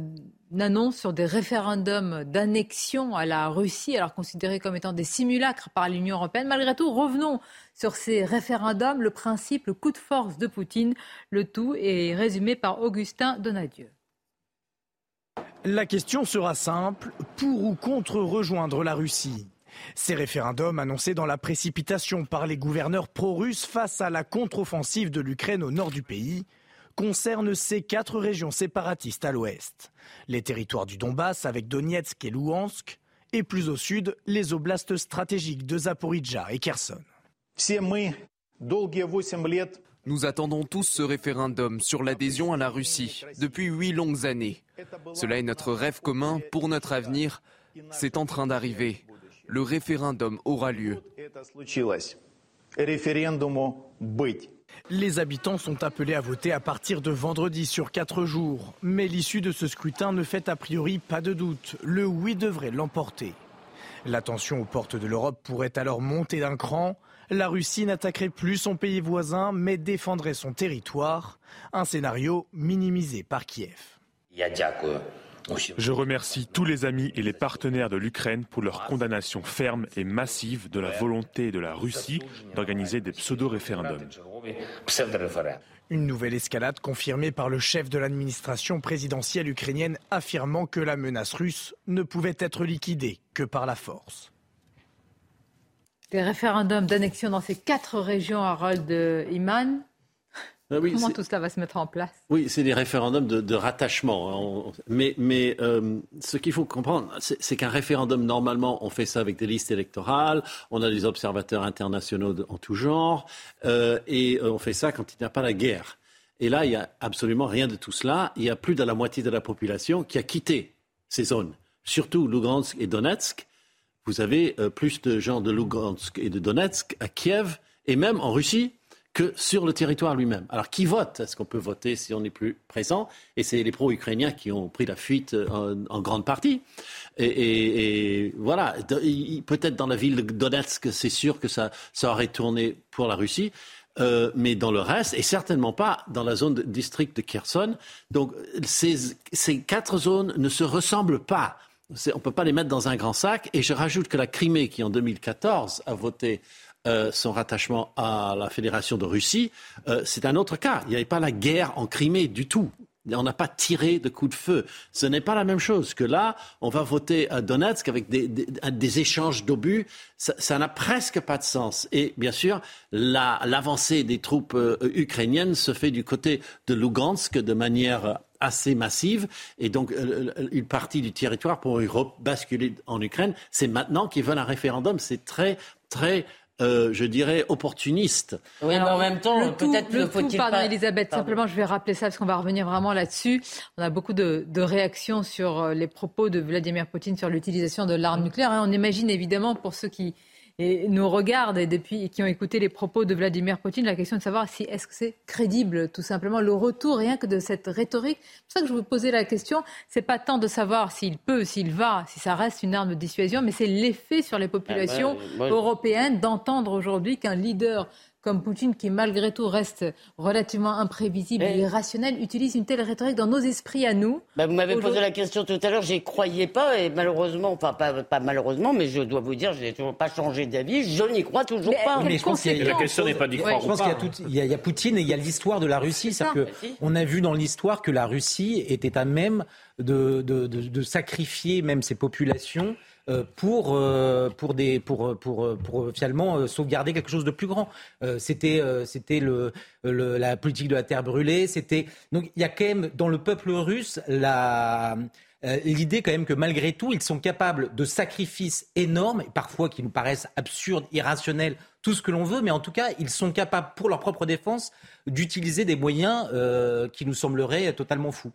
une annonce sur des référendums d'annexion à la Russie, alors considérés comme étant des simulacres par l'Union européenne. Malgré tout, revenons sur ces référendums, le principe, coup de force de Poutine. Le tout est résumé par Augustin Donadieu. La question sera simple, pour ou contre rejoindre la Russie? Ces référendums annoncés dans la précipitation par les gouverneurs pro-russes face à la contre-offensive de l'Ukraine au nord du pays concerne ces quatre régions séparatistes à l'ouest. Les territoires du Donbass avec Donetsk et Louhansk, et plus au sud, les oblasts stratégiques de Zaporizhzhia et Kherson. Nous attendons tous ce référendum sur l'adhésion à la Russie depuis huit longues années. Cela est notre rêve commun pour notre avenir. C'est en train d'arriver. Le référendum aura lieu. Les habitants sont appelés à voter à partir de vendredi sur quatre jours. Mais l'issue de ce scrutin ne fait a priori pas de doute. Le oui devrait l'emporter. La tension aux portes de l'Europe pourrait alors monter d'un cran. La Russie n'attaquerait plus son pays voisin, mais défendrait son territoire. Un scénario minimisé par Kiev. Je remercie tous les amis et les partenaires de l'Ukraine pour leur condamnation ferme et massive de la volonté de la Russie d'organiser des pseudo-référendums. Une nouvelle escalade confirmée par le chef de l'administration présidentielle ukrainienne affirmant que la menace russe ne pouvait être liquidée que par la force. Des référendums d'annexion dans ces quatre régions, Harold Iman, ah Comment tout cela va se mettre en place? Oui, c'est des référendums de, rattachement. Hein. Mais, mais euh, ce qu'il faut comprendre, c'est qu'un référendum, normalement, on fait ça avec des listes électorales, on a des observateurs internationaux en tout genre, euh, et euh, on fait ça quand il n'y a pas la guerre. Et là, il n'y a absolument rien de tout cela. Il y a plus de la moitié de la population qui a quitté ces zones, surtout Lugansk et Donetsk. Vous avez plus de gens de Lugansk et de Donetsk à Kiev, et même en Russie que sur le territoire lui-même. Alors qui vote? Est-ce qu'on peut voter si on n'est plus présent? Et c'est les pro-ukrainiens qui ont pris la fuite euh, en, grande partie. Et, voilà, peut-être dans la ville de Donetsk, c'est sûr que ça, ça aurait tourné pour la Russie. Euh, mais dans le reste, et certainement pas dans la zone de district de Kherson. Donc ces quatre zones ne se ressemblent pas. On ne peut pas les mettre dans un grand sac. Et je rajoute que la Crimée, qui en 2014 a voté euh, son rattachement à la Fédération de Russie, euh, c'est un autre cas. Il n'y avait pas la guerre en Crimée du tout. On n'a pas tiré de coups de feu. Ce n'est pas la même chose que là, on va voter à Donetsk avec des, échanges d'obus. Ça n'a presque pas de sens. Et bien sûr, l'avancée des troupes euh, ukrainiennes se fait du côté de Lugansk de manière assez massive et donc une partie du territoire pour basculer en Ukraine. C'est maintenant qu'ils veulent un référendum. C'est très, très euh, je dirais, opportuniste. Oui, mais en même temps, peut-être le faut-il pardon, Elisabeth, simplement, je vais rappeler ça parce qu'on va revenir vraiment là-dessus. On a beaucoup de, réactions sur euh, les propos de Vladimir Poutine sur l'utilisation de l'arme nucléaire. Hein. On imagine évidemment, pour ceux qui et nous regardent et depuis qui ont écouté les propos de Vladimir Poutine, la question de savoir si est-ce que c'est crédible, tout simplement, le retour rien que de cette rhétorique. C'est pour ça que je vous posais la question. C'est pas tant de savoir s'il peut, s'il va, si ça reste une arme de dissuasion, mais c'est l'effet sur les populations ah ben, européennes d'entendre aujourd'hui qu'un leader comme Poutine, qui malgré tout reste relativement imprévisible et irrationnel, utilise une telle rhétorique dans nos esprits à nous. Bah, vous m'avez posé la question tout à l'heure, j'y croyais pas, et malheureusement, enfin pas, malheureusement, mais je dois vous dire, je n'ai toujours pas changé d'avis, je n'y crois toujours pas. Mais je pense la question n'est pas d'y croire. Je pense qu'il y, a Poutine et il y a l'histoire de la Russie. C'est que on a vu dans l'histoire que la Russie était à même de, de sacrifier même ses populations pour, euh, pour, des, pour, pour, pour finalement euh, sauvegarder quelque chose de plus grand. C'était c'était le, le, la politique de la terre brûlée. C'était donc il y a quand même dans le peuple russe la l'idée quand même que malgré tout, ils sont capables de sacrifices énormes, parfois qui nous paraissent absurdes, irrationnels, tout ce que l'on veut, mais en tout cas, ils sont capables, pour leur propre défense, d'utiliser des moyens qui nous sembleraient totalement fous.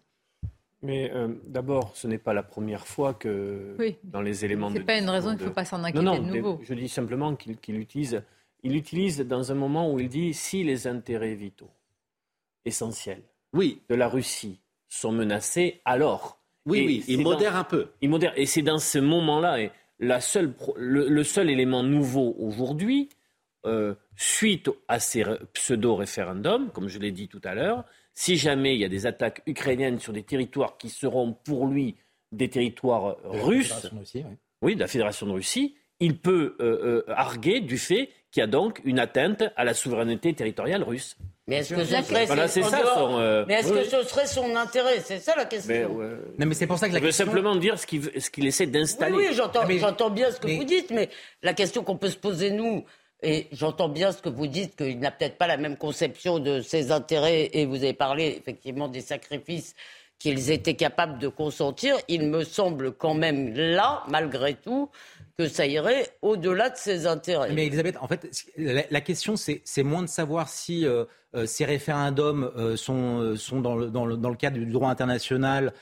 Mais euh, d'abord, ce n'est pas la première fois que dans les éléments de. Ce n'est pas une raison, il ne faut pas s'en inquiéter non, de nouveau. Je dis simplement qu'il utilise, il utilise dans un moment où il dit si les intérêts vitaux essentiels oui. de la Russie sont menacés, alors. Oui, oui, il modère un peu. Il modère. Et c'est dans ce moment-là, et la seule, le, seul élément nouveau aujourd'hui, euh, suite à ces pseudo-référendums, comme je l'ai dit tout à l'heure, si jamais il y a des attaques ukrainiennes sur des territoires qui seront pour lui des territoires russes, oui. de la Fédération de Russie, il peut euh, euh, arguer du fait qu'il y a donc une atteinte à la souveraineté territoriale russe. Mais est-ce que, ce serait, son, euh, mais est-ce que ce serait son intérêt? C'est ça la question. non, mais c'est pour ça que la Je veux simplement dire ce qu'il, ce qu'il essaie d'installer. Oui, j'entends, j'entends bien ce que vous dites, mais la question qu'on peut se poser, nous, et j'entends bien ce que vous dites, qu'il n'a peut-être pas la même conception de ses intérêts, et vous avez parlé effectivement des sacrifices qu'ils étaient capables de consentir. Il me semble quand même là, malgré tout, que ça irait au-delà de ses intérêts. Mais Elisabeth, en fait, la, question, c'est moins de savoir si euh, euh, ces référendums euh, sont, sont dans, le, dans, le, dans le cadre du droit international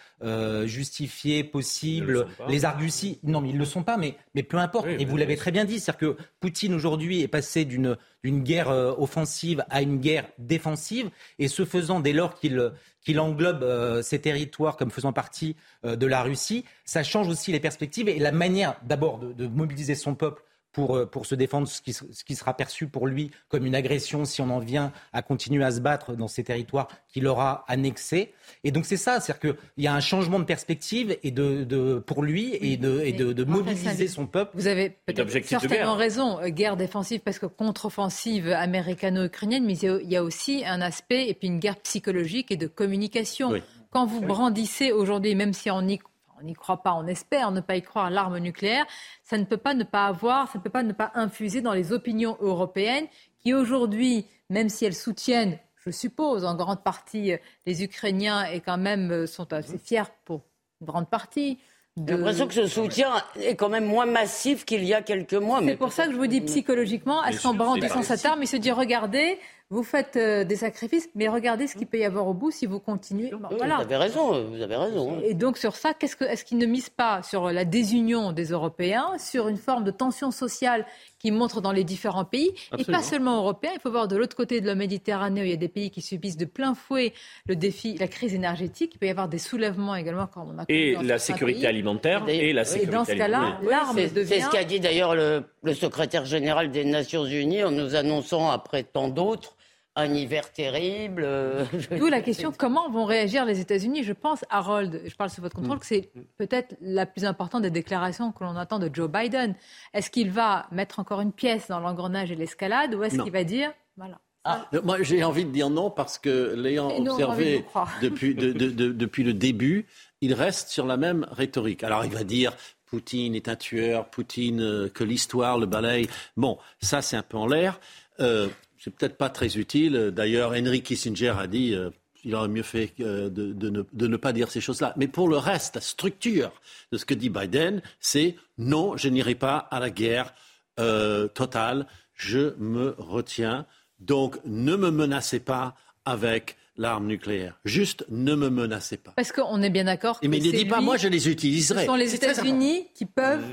justifiés, possibles. Les arguties, non, mais ils ne le sont pas, mais, mais peu importe. Et vous l'avez très bien dit, c'est-à-dire que Poutine aujourd'hui est passé d'une guerre offensive à une guerre défensive, et ce faisant, dès lors qu'il qu'il englobe euh, ces territoires comme faisant partie euh, de la Russie, ça change aussi les perspectives et la manière d'abord de, mobiliser son peuple pour, euh, pour se défendre, ce qui, ce qui, sera perçu pour lui comme une agression si on en vient à continuer à se battre dans ces territoires qu'il aura annexés. Et donc c'est ça, c'est-à-dire qu'il y a un changement de perspective et de, de pour lui et de, et de, de mobiliser son peuple. Vous avez peut-être certainement raison, euh, guerre défensive parce que contre-offensive américano-ukrainienne, mais il y a aussi un aspect et puis une guerre psychologique et de communication. Quand vous brandissez aujourd'hui, même si on y on n'y croit pas, on espère ne pas y croire, l'arme nucléaire, ça ne peut pas ne pas avoir, ça ne peut pas ne pas infuser dans les opinions européennes qui aujourd'hui, même si elles soutiennent, je suppose, en grande partie les Ukrainiens et quand même euh, sont assez fiers pour une grande partie. J'ai l'impression que ce soutien est quand même moins massif qu'il y a quelques mois. C'est pour ça que je vous dis psychologiquement, est-ce qu'en brandissant cette arme, il se dit regardez, vous faites euh, des sacrifices, mais regardez ce qu'il peut y avoir au bout si vous continuez. Vous avez raison, vous avez raison. Et donc sur ça, qu'est-ce que, est-ce qu'il ne mise pas sur la désunion des Européens, sur une forme de tension sociale qui montre dans les différents pays, et pas seulement européens. Il faut voir de l'autre côté de la Méditerranée où il y a des pays qui subissent de plein fouet le défi, la crise énergétique. Il peut y avoir des soulèvements également quand on a et la sécurité alimentaire et la sécurité. Et dans ce cas-là, l'arme devient. C'est ce qu'a dit d'ailleurs le, le secrétaire général des Nations Unies en nous annonçant après tant d'autres un hiver terrible. Euh, [LAUGHS] D'où la question comment vont réagir les États-Unis Je pense, Harold, je parle sous votre contrôle, mm. que c'est peut-être la plus importante des déclarations que l'on attend de Joe Biden. Est-ce qu'il va mettre encore une pièce dans l'engrenage et l'escalade ou est-ce qu'il va dire voilà ah, moi, j'ai envie de dire non parce que l'ayant observé [LAUGHS] depuis, depuis le début, il reste sur la même rhétorique. Alors, il va dire Poutine est un tueur, Poutine euh, que l'histoire le balaye. Bon, ça, c'est un peu en l'air. Euh, c'est peut-être pas très utile. D'ailleurs, Henry Kissinger a dit qu'il euh, il aurait mieux fait euh, de, ne, pas dire ces choses-là. Mais pour le reste, la structure de ce que dit Biden, c'est non, je n'irai pas à la guerre euh, totale, je me retiens. Donc, ne me menacez pas avec l'arme nucléaire. Juste ne me menacez pas. Parce qu'on est bien d'accord. Mais ne dit pas, moi je les utiliserai. Ce sont les États-Unis qui peuvent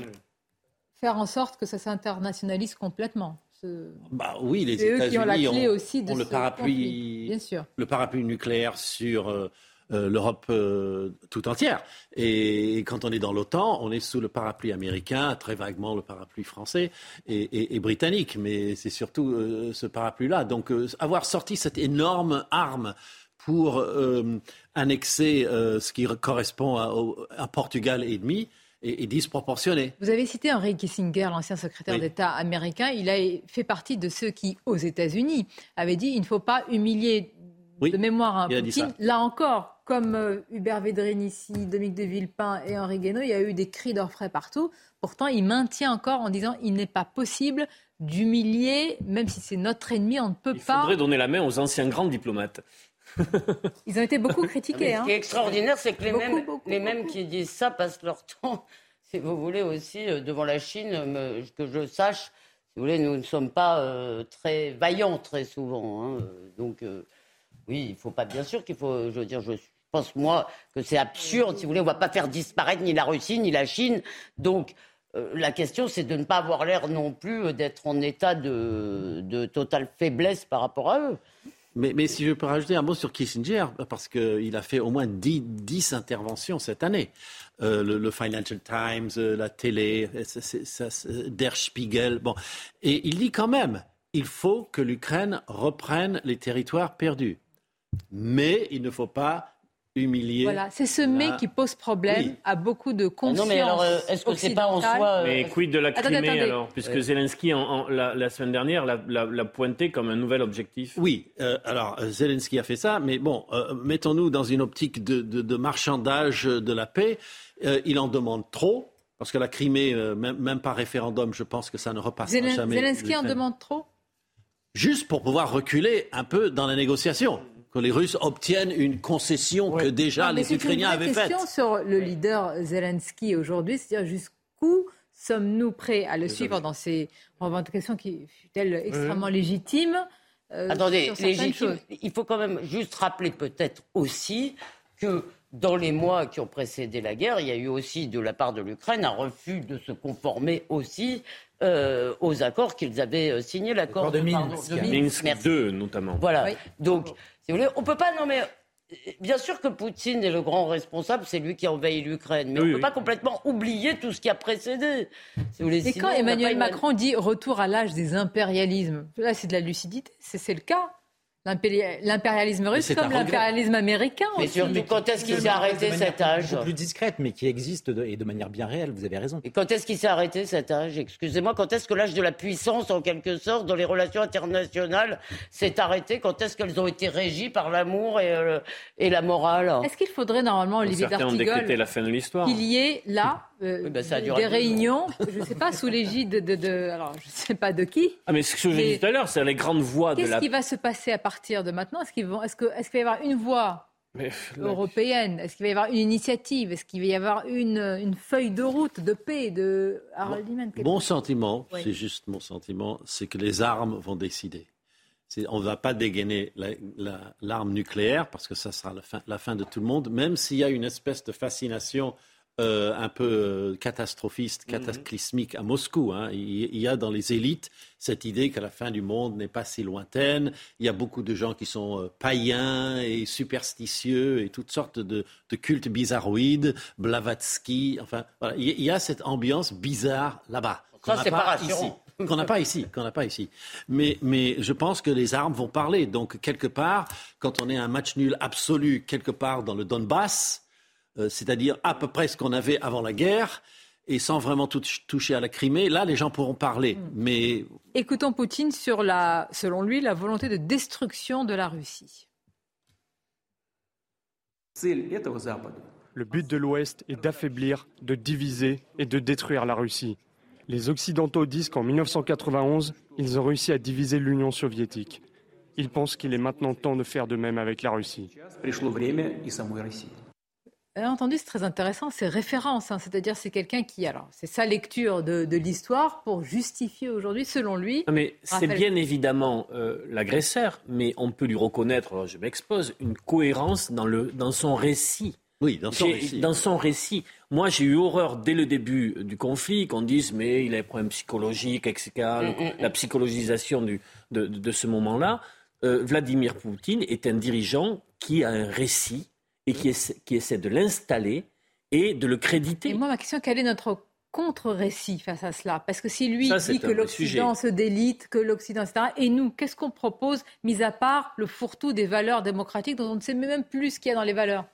faire en sorte que ça s'internationalise complètement. Bah oui, les États-Unis ont, aussi de le parapluie, bien sûr. le parapluie nucléaire sur euh, euh, l'Europe euh, tout entière. Et, quand on est dans l'OTAN, on est sous le parapluie américain, très vaguement le parapluie français et, britannique, mais c'est surtout ce parapluie-là. Donc avoir sorti cette énorme arme pour annexer ce qui correspond à, à Portugal et demi, et, disproportionné. Vous avez cité Henry Kissinger, l'ancien secrétaire d'État américain. Il a fait partie de ceux qui, aux États-Unis, avaient dit il ne faut pas humilier de mémoire un Poutine. Là encore, comme euh, Hubert Védrine ici, Dominique de Villepin et Henri Guénaud, il y a eu des cris d'orfraie partout. Pourtant, il maintient encore en disant il n'est pas possible d'humilier, même si c'est notre ennemi, on ne peut pas. Il faudrait donner la main aux anciens grands diplomates. [LAUGHS] Ils ont été beaucoup critiqués. Ce qui est hein. extraordinaire, c'est que les, mêmes, les mêmes qui disent ça passent leur [LAUGHS] temps, si vous voulez, aussi euh, devant la Chine, que je sache. Si vous voulez, nous ne sommes pas euh, très vaillants très souvent. Hein. Donc, euh, oui, il ne faut pas, bien sûr qu'il faut, je veux dire, je pense, moi, que c'est absurde. Si vous voulez, on ne va pas faire disparaître ni la Russie, ni la Chine. Donc, la question, c'est de ne pas avoir l'air non plus d'être en état de, de totale faiblesse par rapport à eux. Mais, si je peux rajouter un mot sur Kissinger, parce qu'il a fait au moins 10, interventions cette année. Euh, le, Financial Times, euh, la télé, Der Spiegel. Bon. Et il dit quand même, il faut que l'Ukraine reprenne les territoires perdus. Mais il ne faut pas humilié. Voilà, c'est ce mais qui pose problème à beaucoup de conscience. Ah non, mais alors, euh, est-ce que c'est pas en soi. Euh, mais quid de la Crimée alors? Puisque Zelensky, en, la, semaine dernière, l'a pointé comme un nouvel objectif. Oui, euh, alors Zelensky a fait ça, mais bon, mettons-nous dans une optique de, marchandage de la paix. il en demande trop. Parce que la Crimée, même, par référendum, je pense que ça ne repassera jamais. Zelensky en demande trop? Juste pour pouvoir reculer un peu dans la négociation que les Russes obtiennent une concession que déjà les Ukrainiens avaient faite. question sur le leader Zelensky aujourd'hui, c'est-à-dire jusqu'où sommes-nous prêts à le suivre dans ces revendications qui fut-elle extrêmement légitimes euh, Attendez, légitime, il faut quand même juste rappeler peut-être aussi que dans les mois qui ont précédé la guerre, il y a eu aussi de la part de l'Ukraine un refus de se conformer aussi euh, aux accords qu'ils avaient euh, signés, l'accord de, Minsk, Minsk 2 notamment. Voilà. Donc, si vous voulez, on peut pas. Non, mais bien sûr que Poutine est le grand responsable, c'est lui qui a envahi l'Ukraine, mais on ne peut pas complètement oublier tout ce qui a précédé. Si vous voulez, Et quand Emmanuel Macron dit retour à l'âge des impérialismes, là c'est de la lucidité, c'est le cas. L'impérialisme russe comme l'impérialisme américain. Mais surtout, quand est-ce qu'il s'est arrêté cet âge plus discrète, mais qui existe et de manière bien réelle, vous avez raison. Et quand est-ce qu'il s'est arrêté cet âge? Excusez-moi, quand est-ce que l'âge de la puissance, en quelque sorte, dans les relations internationales, s'est arrêté? Quand est-ce qu'elles ont été régies par l'amour et, euh, et, la morale? Est-ce qu'il faudrait normalement, Olivier D'Artigol, qu'il y ait là euh, bah, des réunions, je ne sais pas, sous l'égide de, alors je ne sais pas de qui. Ah mais ce que j'ai dit tout à l'heure, c'est les grandes voix de la. Qu'est-ce qui va se passer à partir de maintenant? Est-ce qu'il est qu'il va y avoir une voix européenne? Est-ce qu'il va y avoir une initiative? Est-ce qu'il va y avoir une, une, feuille de route de paix de Harold Mon sentiment, c'est juste mon sentiment, c'est que les armes vont décider. On ne va pas dégainer l'arme nucléaire parce que ça sera la fin, la fin de tout le monde, même s'il y a une espèce de fascination euh, un peu euh, catastrophiste, mhm. cataclysmique à Moscou. Hein. Il, y a dans les élites cette idée que la fin du monde n'est pas si lointaine. Il y a beaucoup de gens qui sont euh, païens et superstitieux et toutes sortes de, cultes bizarroïdes, Blavatsky. Enfin, voilà. il y a cette ambiance bizarre là-bas. Qu'on n'a pas ici. Qu'on n'a pas ici, qu'on n'a pas ici. Mais, mais je pense que les armes vont parler. Donc, quelque part, quand on est un match nul absolu, quelque part dans le Donbass, euh, c'est-à-dire à peu près ce qu'on avait avant la guerre, et sans vraiment toucher à la Crimée, là, les gens pourront parler. Hmm. Mais écoutons Poutine sur la, selon lui, la volonté de destruction de la Russie. Le but de l'Ouest est d'affaiblir, de diviser et de détruire la Russie. Les Occidentaux disent qu'en 1991, ils ont réussi à diviser l'Union soviétique. Ils pensent qu'il est maintenant temps de faire de même avec la Russie entendu, c'est très intéressant, ces références, hein. c'est-à-dire c'est quelqu'un qui, alors, c'est sa lecture de, l'histoire pour justifier aujourd'hui, selon lui. mais c'est bien évidemment euh, l'agresseur, mais on peut lui reconnaître, je m'expose, une cohérence dans, le, dans son récit. Oui, dans son récit. Dans son récit. Moi, j'ai eu horreur dès le début du conflit qu'on dise mais il a des problèmes psychologiques, etc. Mm, mm, la psychologisation du, de, ce moment-là. Euh, Vladimir Poutine est un dirigeant qui a un récit et qui, qui essaie de l'installer et de le créditer. Et moi, ma question, quelle est notre contre-récit face à cela? Parce que si lui dit que l'Occident se délite, que l'Occident, etc., et nous, qu'est-ce qu'on propose, mis à part le fourre-tout des valeurs démocratiques dont on ne sait même plus ce qu'il y a dans les valeurs?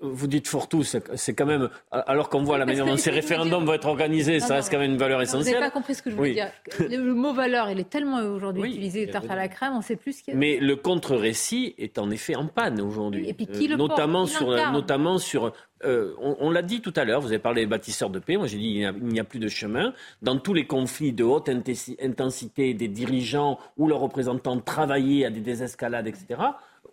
Vous dites fourre-tout, c'est quand même. Alors qu'on voit la manière dont ces référendums vont être organisés, ça reste quand même une valeur essentielle. Vous n'avez pas compris ce que je veux dire. Le mot valeur, il est tellement aujourd'hui utilisé, tarte à la crème, on ne sait plus ce qu'il y a. Mais le contre-récit est en effet en panne aujourd'hui. Et puis qui le notamment, sur, notamment sur euh, on, l'a dit tout à l'heure, vous avez parlé des bâtisseurs de paix, moi j'ai dit il n'y a, plus de chemin. Dans tous les conflits de haute intensité, des dirigeants ou leurs représentants travaillaient à des désescalades, etc.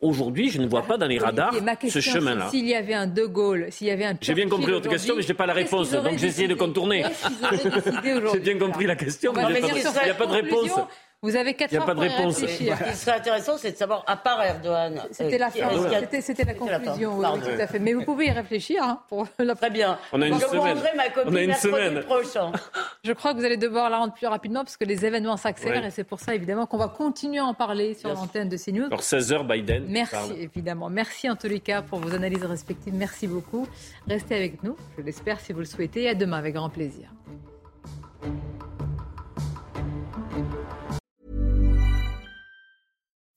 Aujourd'hui, je ne vois pas dans les radars ce chemin-là. S'il y avait un De Gaulle, s'il y avait un J'ai bien compris votre question, mais je n'ai pas la réponse, donc j'ai essayé de contourner. [LAUGHS] J'ai bien compris la question, mais il n'y a pas de réponse. Vous avez quatre heures pas de réponse. Ce qui serait intéressant, c'est de savoir, à part Erdogan. C'était la, c'était, la conclusion, oui, tout à fait. Mais vous pouvez y réfléchir. Hein, pour la... Très bien. On a une je semaine. ma copine On a une semaine. Prochain. [LAUGHS] Je crois que vous allez devoir la rendre plus rapidement parce que les événements s'accélèrent et c'est pour ça, évidemment, qu'on va continuer à en parler sur l'antenne de CNews. Alors, 16h, Biden. Merci, évidemment. Merci, en tous les cas, pour vos analyses respectives. Merci beaucoup. Restez avec nous, je l'espère, si vous le souhaitez. À demain, avec grand plaisir.